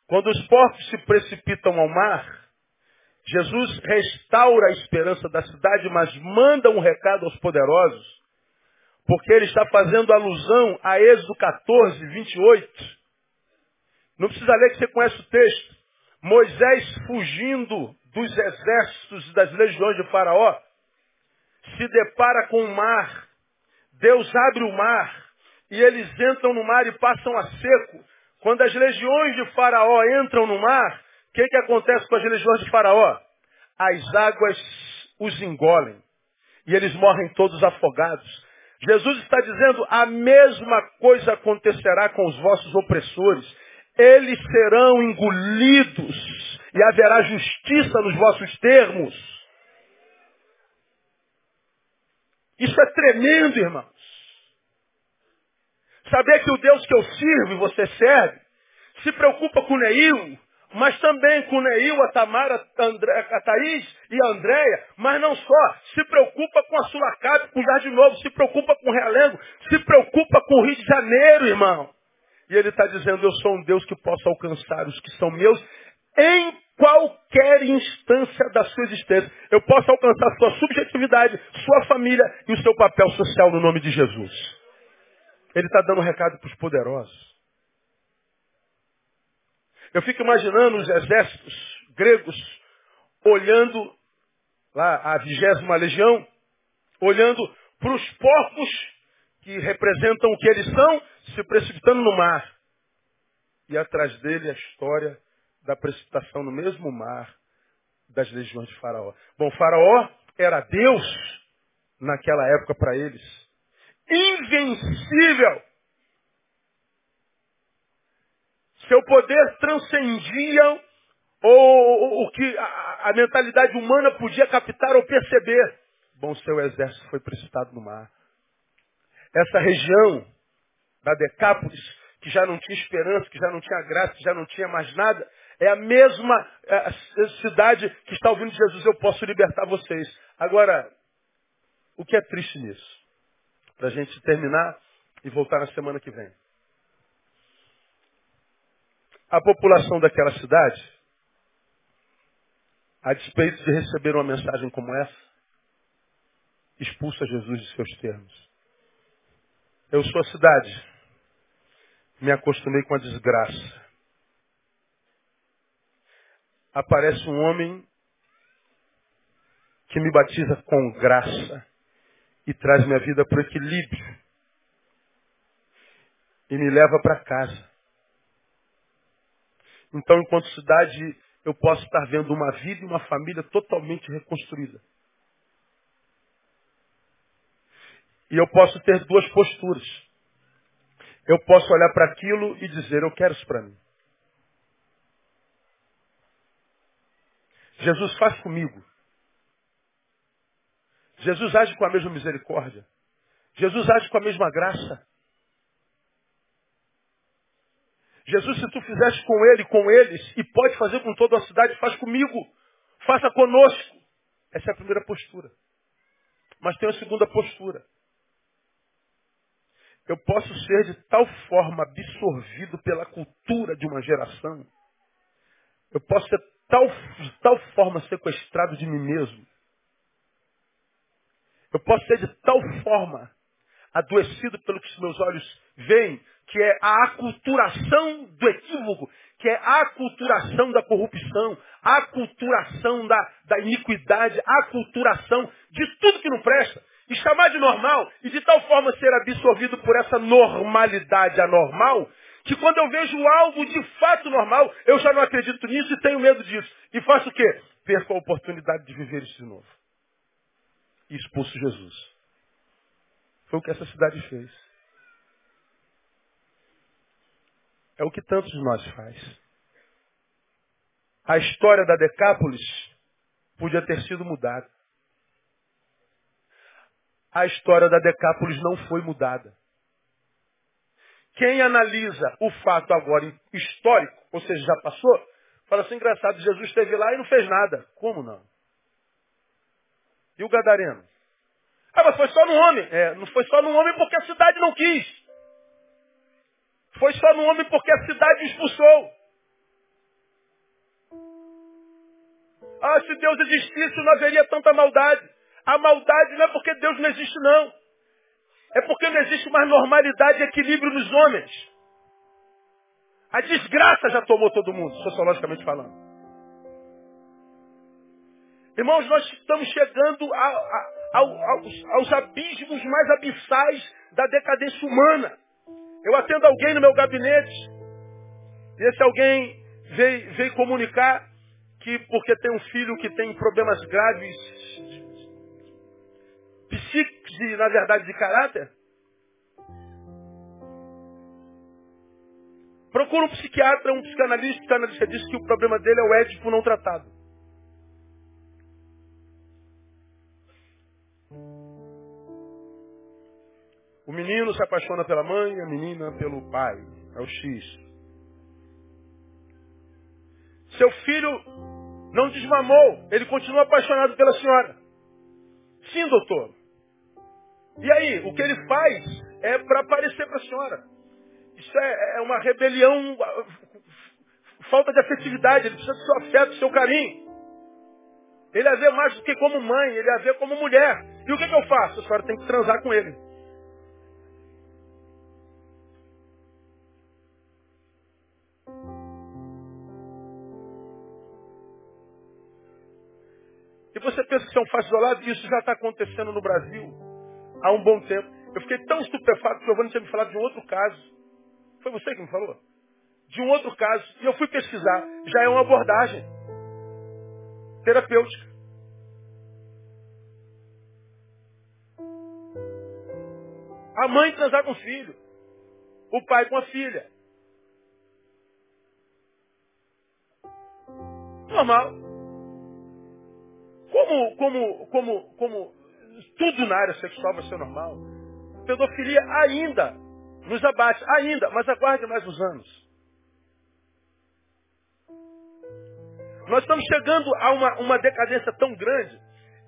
Quando os porcos se precipitam ao mar, Jesus restaura a esperança da cidade, mas manda um recado aos poderosos, porque ele está fazendo alusão a Êxodo 14, 28, não precisa ler que você conhece o texto. Moisés fugindo dos exércitos e das legiões de Faraó, se depara com o mar. Deus abre o mar e eles entram no mar e passam a seco. Quando as legiões de Faraó entram no mar, o que, que acontece com as legiões de Faraó? As águas os engolem e eles morrem todos afogados. Jesus está dizendo, a mesma coisa acontecerá com os vossos opressores. Eles serão engolidos e haverá justiça nos vossos termos. Isso é tremendo, irmãos. Saber que o Deus que eu sirvo e você serve se preocupa com Neil, mas também com Neil, a Tamara, a, André, a Thaís e a Andréia, mas não só, se preocupa com a Sulacap, com o Jardim Novo, se preocupa com o Realengo, se preocupa com o Rio de Janeiro, irmão. E ele está dizendo, eu sou um Deus que posso alcançar os que são meus em qualquer instância da sua existência. Eu posso alcançar sua subjetividade, sua família e o seu papel social no nome de Jesus. Ele está dando um recado para os poderosos. Eu fico imaginando os exércitos gregos olhando lá a vigésima legião, olhando para os porcos que representam o que eles são, se precipitando no mar. E atrás dele a história da precipitação no mesmo mar das legiões de Faraó. Bom, Faraó era Deus naquela época para eles. Invencível. Seu poder transcendia o que a, a mentalidade humana podia captar ou perceber. Bom, seu exército foi precipitado no mar. Essa região da Decápolis, que já não tinha esperança, que já não tinha graça, que já não tinha mais nada, é a mesma é, cidade que está ouvindo Jesus, eu posso libertar vocês. Agora, o que é triste nisso? Para a gente terminar e voltar na semana que vem. A população daquela cidade, a despeito de receber uma mensagem como essa, expulsa Jesus de seus termos. Eu sou a cidade. Me acostumei com a desgraça aparece um homem que me batiza com graça e traz minha vida para o equilíbrio e me leva para casa. Então, enquanto cidade, eu posso estar vendo uma vida e uma família totalmente reconstruída. E eu posso ter duas posturas. Eu posso olhar para aquilo e dizer, eu quero isso para mim. Jesus faz comigo. Jesus age com a mesma misericórdia. Jesus age com a mesma graça. Jesus, se tu fizeste com ele, com eles, e pode fazer com toda a cidade, faz comigo. Faça conosco. Essa é a primeira postura. Mas tem a segunda postura. Eu posso ser de tal forma absorvido pela cultura de uma geração. Eu posso ser tal, de tal forma sequestrado de mim mesmo. Eu posso ser de tal forma adoecido pelo que os meus olhos veem, que é a aculturação do equívoco, que é a aculturação da corrupção, a aculturação da, da iniquidade, a aculturação de tudo que não presta, e chamar de normal, e de tal forma ser absorvido por essa normalidade anormal, que quando eu vejo algo de fato normal, eu já não acredito nisso e tenho medo disso. E faço o quê? Perco a oportunidade de viver isso de novo. E expulso Jesus. Foi o que essa cidade fez. É o que tantos de nós faz. A história da Decápolis podia ter sido mudada. A história da Decápolis não foi mudada. Quem analisa o fato agora histórico, ou seja, já passou, fala assim, engraçado, Jesus esteve lá e não fez nada. Como não? E o Gadareno? Ah, mas foi só no homem. É, não foi só no homem porque a cidade não quis. Foi só no homem porque a cidade expulsou. Ah, se Deus existisse, não haveria tanta maldade. A maldade não é porque Deus não existe, não. É porque não existe mais normalidade e equilíbrio nos homens. A desgraça já tomou todo mundo, sociologicamente falando. Irmãos, nós estamos chegando a, a, aos, aos abismos mais abissais da decadência humana. Eu atendo alguém no meu gabinete. E esse alguém veio, veio comunicar que porque tem um filho que tem problemas graves psíquicos e, na verdade, de caráter, procura um psiquiatra, um psicanalista, o psicanalista diz que o problema dele é o édipo não tratado. O menino se apaixona pela mãe, a menina pelo pai. É o X. Seu filho não desmamou, ele continua apaixonado pela senhora. Sim, doutor. E aí, o que ele faz é para aparecer para a senhora. Isso é, é, uma rebelião, falta de afetividade, ele precisa do seu afeto, do seu carinho. Ele a vê mais do que como mãe, ele a vê como mulher. E o que, que eu faço? A senhora tem que transar com ele. você pensa que isso é um fato isolado? Isso já está acontecendo no Brasil há um bom tempo. Eu fiquei tão estupefato que Giovanni tinha me falado de um outro caso. Foi você que me falou? De um outro caso. E eu fui pesquisar. Já é uma abordagem terapêutica. A mãe transar com o filho. O pai com a filha. Normal. Como, como, como, como tudo na área sexual vai ser normal. Pedofilia ainda nos abate, ainda, mas aguarde mais uns anos. Nós estamos chegando a uma, uma decadência tão grande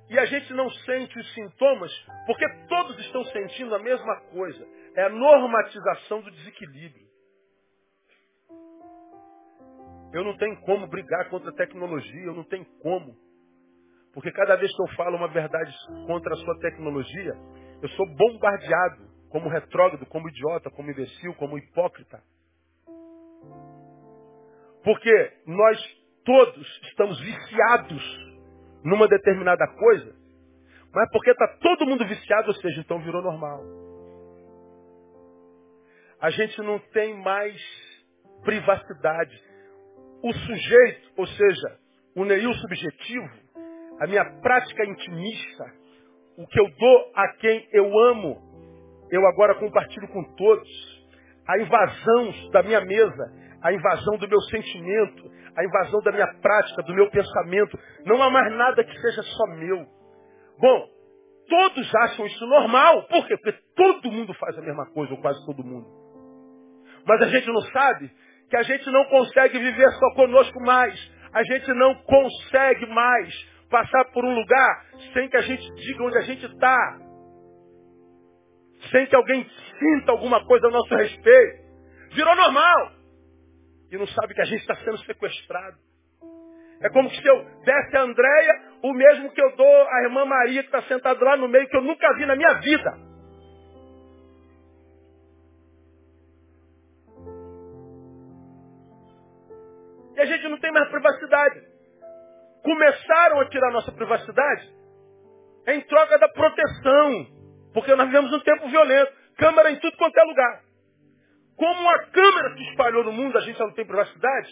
e a gente não sente os sintomas porque todos estão sentindo a mesma coisa. É a normatização do desequilíbrio. Eu não tenho como brigar contra a tecnologia, eu não tenho como. Porque cada vez que eu falo uma verdade contra a sua tecnologia, eu sou bombardeado como retrógrado, como idiota, como imbecil, como hipócrita. Porque nós todos estamos viciados numa determinada coisa, mas porque está todo mundo viciado, ou seja, então virou normal. A gente não tem mais privacidade. O sujeito, ou seja, o Neil subjetivo, a minha prática intimista, o que eu dou a quem eu amo, eu agora compartilho com todos. A invasão da minha mesa, a invasão do meu sentimento, a invasão da minha prática, do meu pensamento. Não há mais nada que seja só meu. Bom, todos acham isso normal. Por quê? Porque todo mundo faz a mesma coisa, ou quase todo mundo. Mas a gente não sabe que a gente não consegue viver só conosco mais. A gente não consegue mais passar por um lugar sem que a gente diga onde a gente está. Sem que alguém sinta alguma coisa a nosso respeito. Virou normal. E não sabe que a gente está sendo sequestrado. É como se eu desse a Andréia o mesmo que eu dou à irmã Maria que está sentada lá no meio, que eu nunca vi na minha vida. E a gente não tem mais privacidade começaram a tirar nossa privacidade em troca da proteção. Porque nós vivemos um tempo violento. Câmera em tudo quanto é lugar. Como a câmera se espalhou no mundo, a gente já não tem privacidade.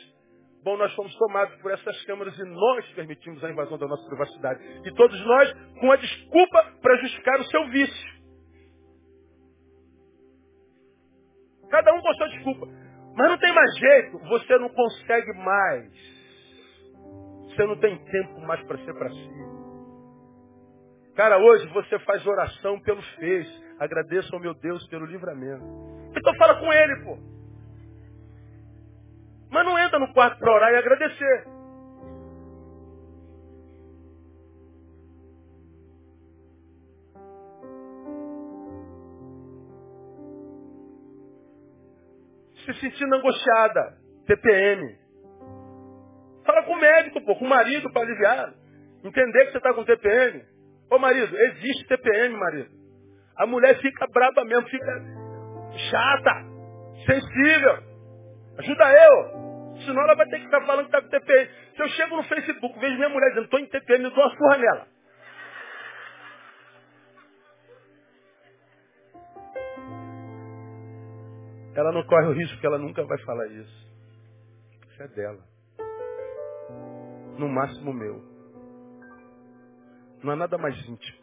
Bom, nós fomos tomados por essas câmeras e nós permitimos a invasão da nossa privacidade. E todos nós com a desculpa para justificar o seu vício. Cada um com a sua desculpa. Mas não tem mais jeito, você não consegue mais você não tem tempo mais para ser para si. Cara, hoje você faz oração pelo fez. Agradeço ao meu Deus pelo livramento. Então fala com ele, pô. Mas não entra no quarto para orar e agradecer. Se sentindo angustiada, TPM. Fala com o médico, pô, com o marido para aliviar. Entender que você está com TPM. Ô marido, existe TPM, marido. A mulher fica braba mesmo, fica chata, sensível. Ajuda eu. Senão ela vai ter que estar falando que está com TPM. Se eu chego no Facebook, vejo minha mulher dizendo, estou em TPM, eu dou uma surra nela. ela não corre o risco porque ela nunca vai falar isso. Isso é dela. No máximo meu. Não há nada mais íntimo.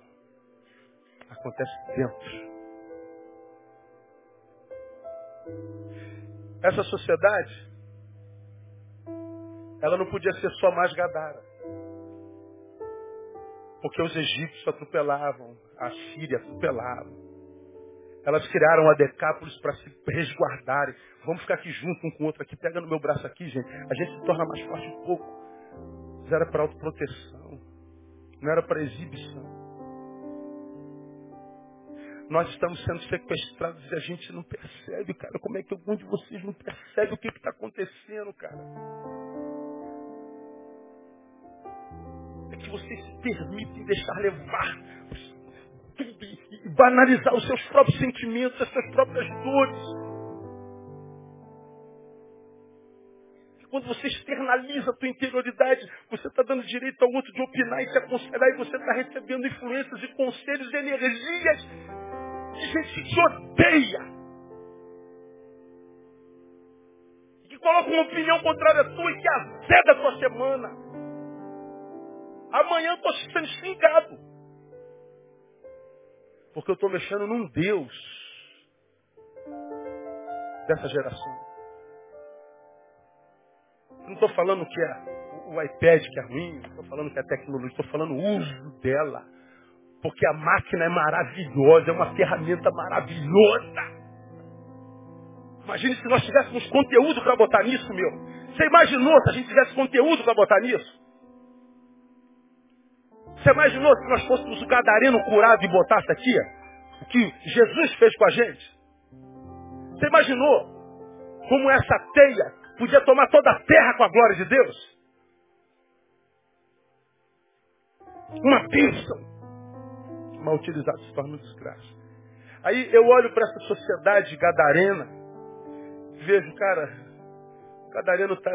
Acontece dentro. Essa sociedade, ela não podia ser só mais Gadara. Porque os egípcios atropelavam, a Síria atropelava. Elas criaram a Decápolis para se resguardarem. Vamos ficar aqui junto um com o outro aqui. Pega no meu braço aqui, gente. A gente se torna mais forte um pouco. Mas era para autoproteção. Não era para exibição. Nós estamos sendo sequestrados e a gente não percebe, cara. Como é que algum de vocês não percebe o que está acontecendo, cara? É que vocês se permitem deixar levar e banalizar os seus próprios sentimentos, as suas próprias dores. Quando você externaliza a tua interioridade, você está dando direito ao outro de opinar e te aconselhar, e você está recebendo influências e conselhos e energias de gente que te odeia. Que coloca uma opinião contrária à tua e que azeda a tua semana. Amanhã eu estou sendo xingado. Porque eu estou mexendo num Deus dessa geração. Não estou falando que é o iPad que é ruim, estou falando que é a tecnologia, estou falando o uso dela. Porque a máquina é maravilhosa, é uma ferramenta maravilhosa. Imagine se nós tivéssemos conteúdo para botar nisso, meu. Você imaginou se a gente tivesse conteúdo para botar nisso? Você imaginou se nós fôssemos o gadareno curado e botasse aqui o que Jesus fez com a gente? Você imaginou como essa teia podia tomar toda a terra com a glória de Deus? Uma bênção mal utilizado se torna desgraça. Aí eu olho para essa sociedade gadarena, vejo, cara, o gadareno está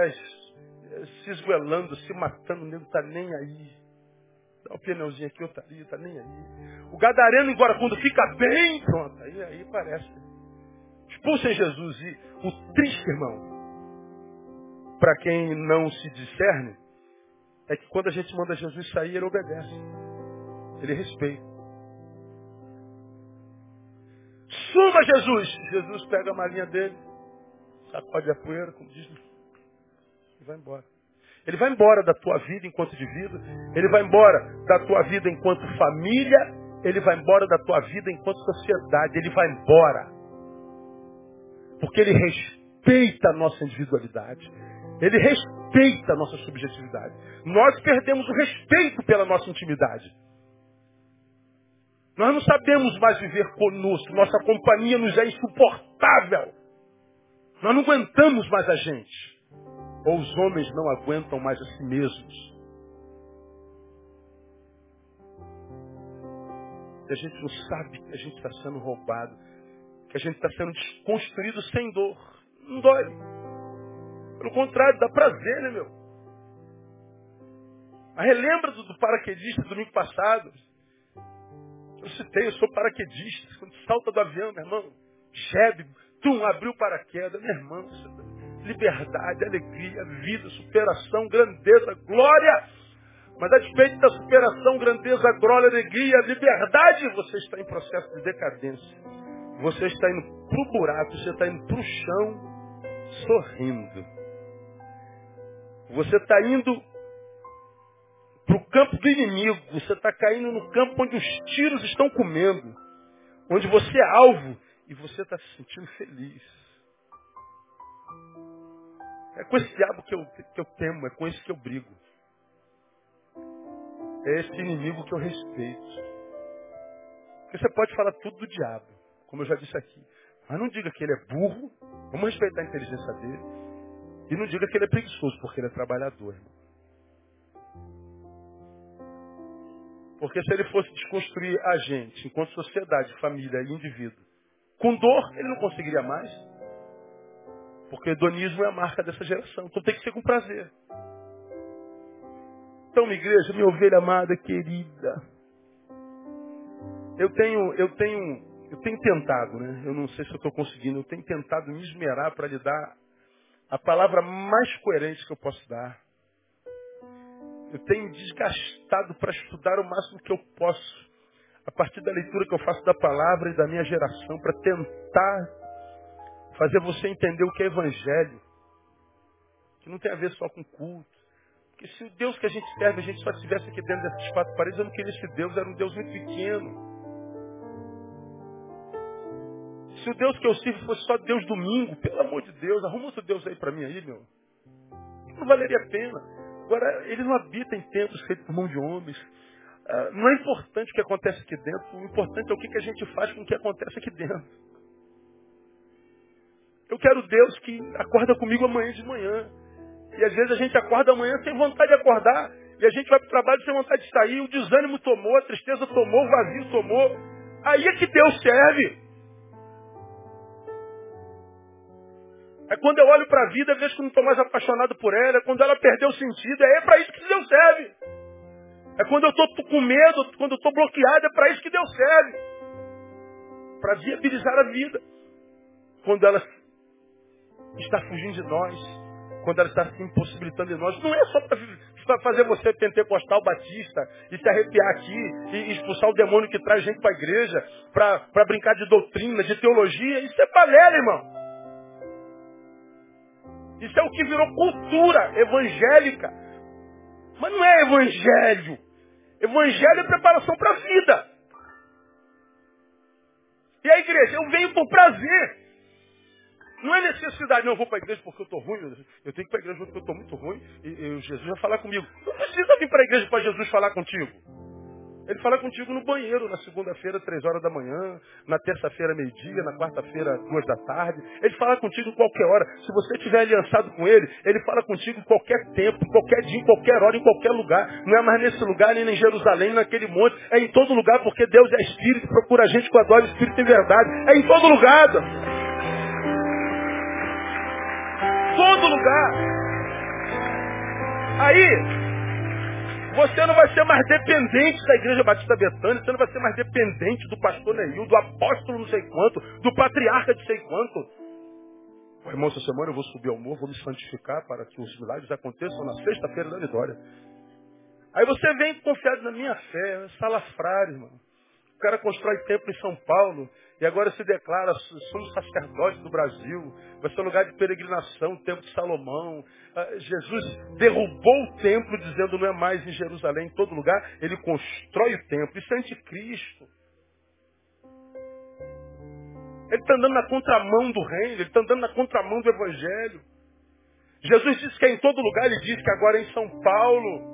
se esguelando, se matando, não está nem aí. Dá um pneuzinho aqui, eu ali, está nem aí. O gadareno, agora, quando fica bem, pronto, aí, aí parece. Expulsem Jesus. E o triste, irmão, para quem não se discerne, é que quando a gente manda Jesus sair, ele obedece. Ele respeita. Suma Jesus! Jesus pega a malinha dele, sacode a poeira, como diz, e vai embora. Ele vai embora da tua vida enquanto indivíduo, ele vai embora da tua vida enquanto família, ele vai embora da tua vida enquanto sociedade, ele vai embora. Porque ele respeita a nossa individualidade. Ele respeita a nossa subjetividade. Nós perdemos o respeito pela nossa intimidade. Nós não sabemos mais viver conosco. Nossa companhia nos é insuportável. Nós não aguentamos mais a gente. Ou os homens não aguentam mais a si mesmos. E a gente não sabe que a gente está sendo roubado. Que a gente está sendo desconstruído sem dor. Não dói. Pelo contrário, dá prazer, né, meu? Mas relembra do, do paraquedista do domingo passado. Eu citei, eu sou paraquedista. Quando salta do avião, meu irmão, chebe, tum, abriu o paraquedas. Meu irmão, liberdade, alegria, vida, superação, grandeza, glória. Mas a despeito da superação, grandeza, glória, alegria, liberdade, você está em processo de decadência. Você está indo para o buraco, você está indo para o chão sorrindo. Você está indo para o campo do inimigo. Você está caindo no campo onde os tiros estão comendo. Onde você é alvo e você está se sentindo feliz. É com esse diabo que eu, que eu temo, é com esse que eu brigo. É esse inimigo que eu respeito. Porque você pode falar tudo do diabo, como eu já disse aqui. Mas não diga que ele é burro, vamos respeitar a inteligência dele. E não diga que ele é preguiçoso, porque ele é trabalhador, irmão. Porque se ele fosse desconstruir a gente, enquanto sociedade, família e indivíduo, com dor, ele não conseguiria mais. Porque o hedonismo é a marca dessa geração. Então tem que ser com prazer. Então, minha igreja, minha ovelha amada, querida. Eu tenho, eu tenho Eu tenho tentado, né? Eu não sei se eu estou conseguindo. Eu tenho tentado me esmerar para lhe dar a palavra mais coerente que eu posso dar. Eu tenho desgastado para estudar o máximo que eu posso, a partir da leitura que eu faço da palavra e da minha geração, para tentar fazer você entender o que é evangelho, que não tem a ver só com culto. Porque se o Deus que a gente serve, a gente só estivesse aqui dentro dessas quatro paredes, eu não queria esse Deus, era um Deus muito pequeno. Se o Deus que eu sirvo fosse só Deus domingo, pelo amor de Deus, arruma outro Deus aí para mim aí, meu. Não valeria a pena. Agora, ele não habita em templos feitos por mão de homens. Ah, não é importante o que acontece aqui dentro, o importante é o que a gente faz com o que acontece aqui dentro. Eu quero Deus que acorda comigo amanhã de manhã. E às vezes a gente acorda amanhã sem vontade de acordar. E a gente vai para o trabalho sem vontade de sair. O desânimo tomou, a tristeza tomou, o vazio tomou. Aí é que Deus serve. É quando eu olho para a vida, vejo que não estou mais apaixonado por ela. É quando ela perdeu o sentido. É para isso que Deus serve. É quando eu estou com medo, quando eu estou bloqueado. É para isso que Deus serve. Para viabilizar a vida. Quando ela está fugindo de nós. Quando ela está se impossibilitando de nós. Não é só para fazer você pentecostal batista e se arrepiar aqui e expulsar o demônio que traz gente para a igreja, para brincar de doutrina, de teologia. Isso é balela, irmão. Isso é o que virou cultura evangélica. Mas não é evangelho. Evangelho é preparação para a vida. E a igreja, eu venho por prazer. Não é necessidade, não, eu vou para a igreja porque eu estou ruim, eu tenho que ir para a igreja porque eu estou muito ruim, e, e Jesus vai falar comigo. Não precisa vir para a igreja para Jesus falar contigo. Ele fala contigo no banheiro, na segunda-feira, três horas da manhã, na terça-feira, meio-dia, na quarta-feira, duas da tarde. Ele fala contigo qualquer hora. Se você estiver aliançado com ele, ele fala contigo qualquer tempo, em qualquer dia, em qualquer hora, em qualquer lugar. Não é mais nesse lugar, nem em Jerusalém, naquele monte. É em todo lugar, porque Deus é Espírito, procura a gente com a dor Espírito em verdade. É em todo lugar. Todo lugar. Aí, você não vai ser mais dependente da Igreja Batista Betânia, você não vai ser mais dependente do pastor Neil, do apóstolo não sei quanto, do patriarca de sei quanto. Oh, irmão, essa semana eu vou subir ao morro, vou me santificar para que os milagres aconteçam na sexta-feira da vitória. Aí você vem confiado na minha fé, salafrário, irmão cara constrói templo em São Paulo e agora se declara, somos sacerdotes do Brasil, vai ser lugar de peregrinação, o templo de Salomão. Ah, Jesus derrubou o templo dizendo não é mais em Jerusalém, em todo lugar, ele constrói o templo. Isso é anticristo. Ele está andando na contramão do reino, ele está andando na contramão do evangelho. Jesus disse que é em todo lugar, ele diz que agora é em São Paulo.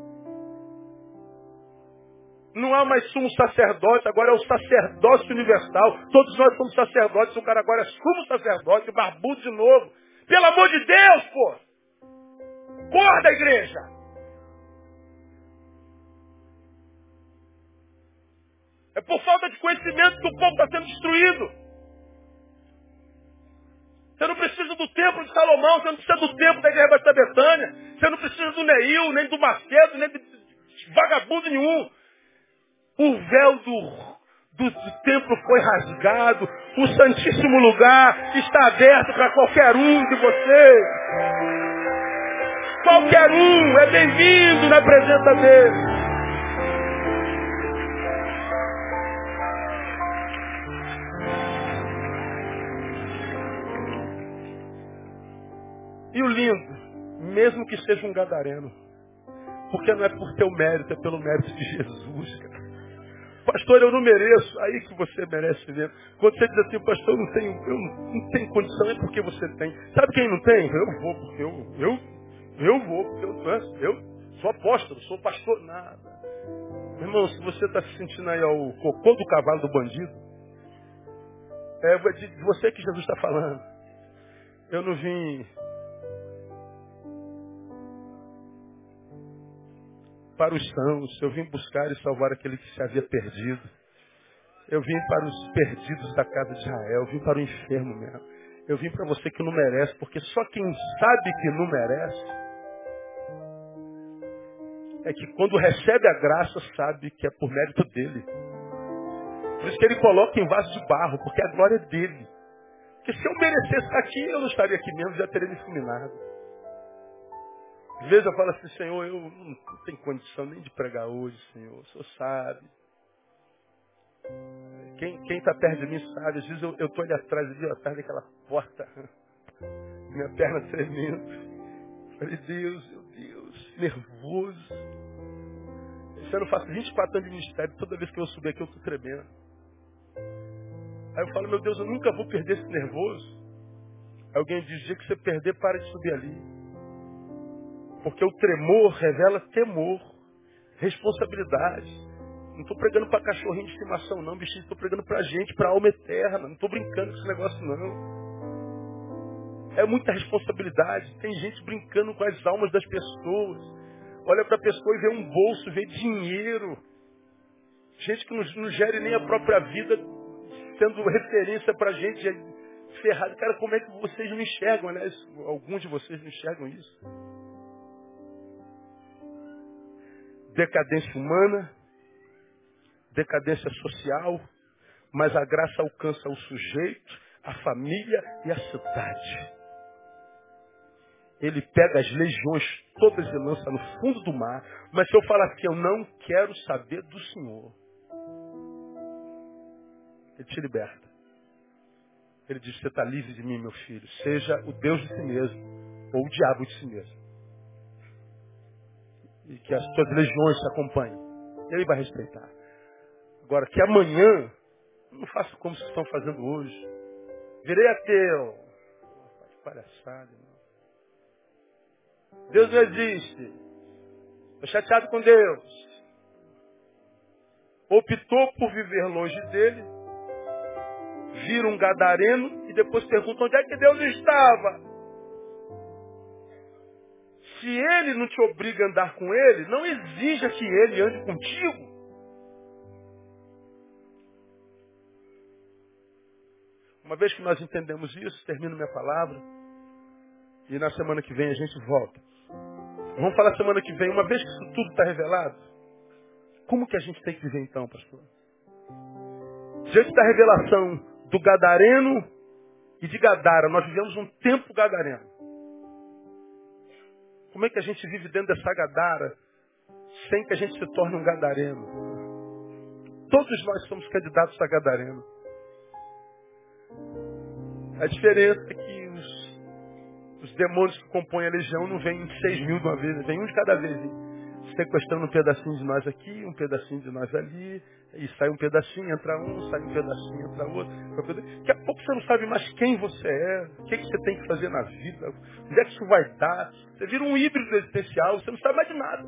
Não há mais sumo sacerdote, agora é o sacerdócio universal. Todos nós somos sacerdotes, o cara agora é sumo sacerdote, barbudo de novo. Pelo amor de Deus, pô! Acorda, igreja! É por falta de conhecimento que o povo está sendo destruído. Você não precisa do templo de Salomão, você não precisa do templo da igreja da Betânia, você não precisa do Neil, nem do Macedo, nem de vagabundo nenhum. O véu do, do, templo foi rasgado. O Santíssimo Lugar está aberto para qualquer um de vocês. Qualquer um é bem-vindo na presença dele. E o lindo, mesmo que seja um gadareno, porque não é por teu mérito, é pelo mérito de Jesus, cara. Pastor, eu não mereço. Aí que você merece mesmo. Quando você diz assim, pastor, eu não tenho, eu não, tenho condição, é porque você tem. Sabe quem não tem? Eu vou, porque eu, eu, eu vou, porque eu, eu sou apóstolo, sou pastor, nada. Irmão, se você está se sentindo aí ao cocô do cavalo do bandido, é de você que Jesus está falando. Eu não vim para os sãos, eu vim buscar e salvar aquele que se havia perdido. Eu vim para os perdidos da casa de Israel, eu vim para o enfermo mesmo. Eu vim para você que não merece, porque só quem sabe que não merece é que quando recebe a graça sabe que é por mérito dele. Por isso que ele coloca em vaso de barro, porque a glória é dele. Porque se eu merecesse estar aqui, eu não estaria aqui mesmo, já teria me fulminado. Às vezes eu falo assim, Senhor, eu não tenho condição nem de pregar hoje, Senhor. O Senhor sabe. Quem está perto de mim sabe. Às vezes eu estou ali atrás, ali atrás daquela porta. Minha perna tremendo. Falei, Deus, meu Deus, nervoso. Esse ano eu faço 24 anos de ministério. Toda vez que eu subir aqui eu estou tremendo. Aí eu falo, meu Deus, eu nunca vou perder esse nervoso. Alguém diz, dia que você perder, para de subir ali. Porque o tremor revela temor, responsabilidade. Não estou pregando para cachorrinho de estimação, não, bichinho. Estou pregando para gente, para alma eterna. Não estou brincando com esse negócio, não. É muita responsabilidade. Tem gente brincando com as almas das pessoas. Olha para a pessoa e vê um bolso, vê dinheiro. Gente que não, não gere nem a própria vida, sendo referência para gente ferrado. Cara, como é que vocês não enxergam, né? Alguns de vocês não enxergam isso. Decadência humana, decadência social, mas a graça alcança o sujeito, a família e a cidade. Ele pega as legiões todas e lança no fundo do mar, mas se eu falar assim, eu não quero saber do Senhor, ele te liberta. Ele diz, você está livre de mim, meu filho. Seja o Deus de si mesmo, ou o diabo de si mesmo e que as suas legiões te acompanhem. Ele vai respeitar. Agora, que amanhã, não faça como vocês estão fazendo hoje. Virei ateu. Palhaçada, irmão. Deus não existe. Estou chateado com Deus. Optou por viver longe dele, vira um gadareno e depois pergunta onde é que Deus estava. Se ele não te obriga a andar com ele, não exija que ele ande contigo. Uma vez que nós entendemos isso, termino minha palavra. E na semana que vem a gente volta. Vamos falar semana que vem, uma vez que isso tudo está revelado, como que a gente tem que viver então, pastor? Diante da revelação do Gadareno e de Gadara, nós vivemos um tempo Gadareno. Como é que a gente vive dentro dessa gadara sem que a gente se torne um gadareno? Todos nós somos candidatos a gadareno. A diferença é que os, os demônios que compõem a legião não vêm seis mil de uma vez, vem um de cada vez. Hein? Sequestrando um pedacinho de nós aqui, um pedacinho de nós ali, e sai um pedacinho, entra um, sai um pedacinho, entra outro. Daqui a pouco você não sabe mais quem você é, o que, que você tem que fazer na vida, onde é que isso vai dar. Você vira um híbrido existencial, você não sabe mais de nada.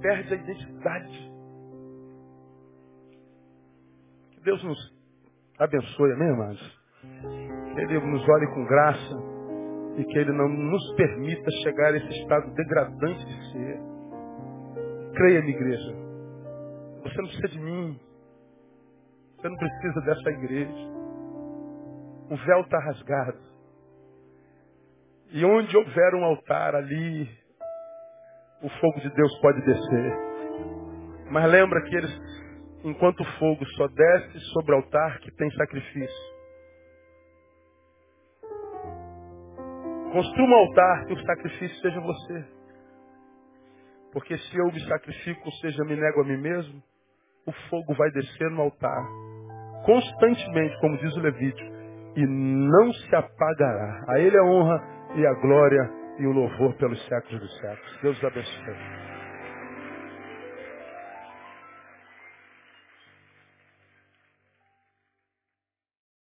Perde a identidade. Que Deus nos abençoe, amém, irmãos? Que Ele nos olhe com graça e que Ele não nos permita chegar a esse estado degradante de ser. Creia, minha igreja. Você não precisa de mim. Você não precisa dessa igreja. O véu está rasgado. E onde houver um altar ali, o fogo de Deus pode descer. Mas lembra que eles, enquanto o fogo só desce sobre o altar que tem sacrifício. Construa um altar que o sacrifício seja você. Porque se eu me sacrifico, ou seja, me nego a mim mesmo, o fogo vai descer no altar, constantemente, como diz o Levítico, e não se apagará. A Ele a honra e a glória e o louvor pelos séculos dos séculos. Deus abençoe.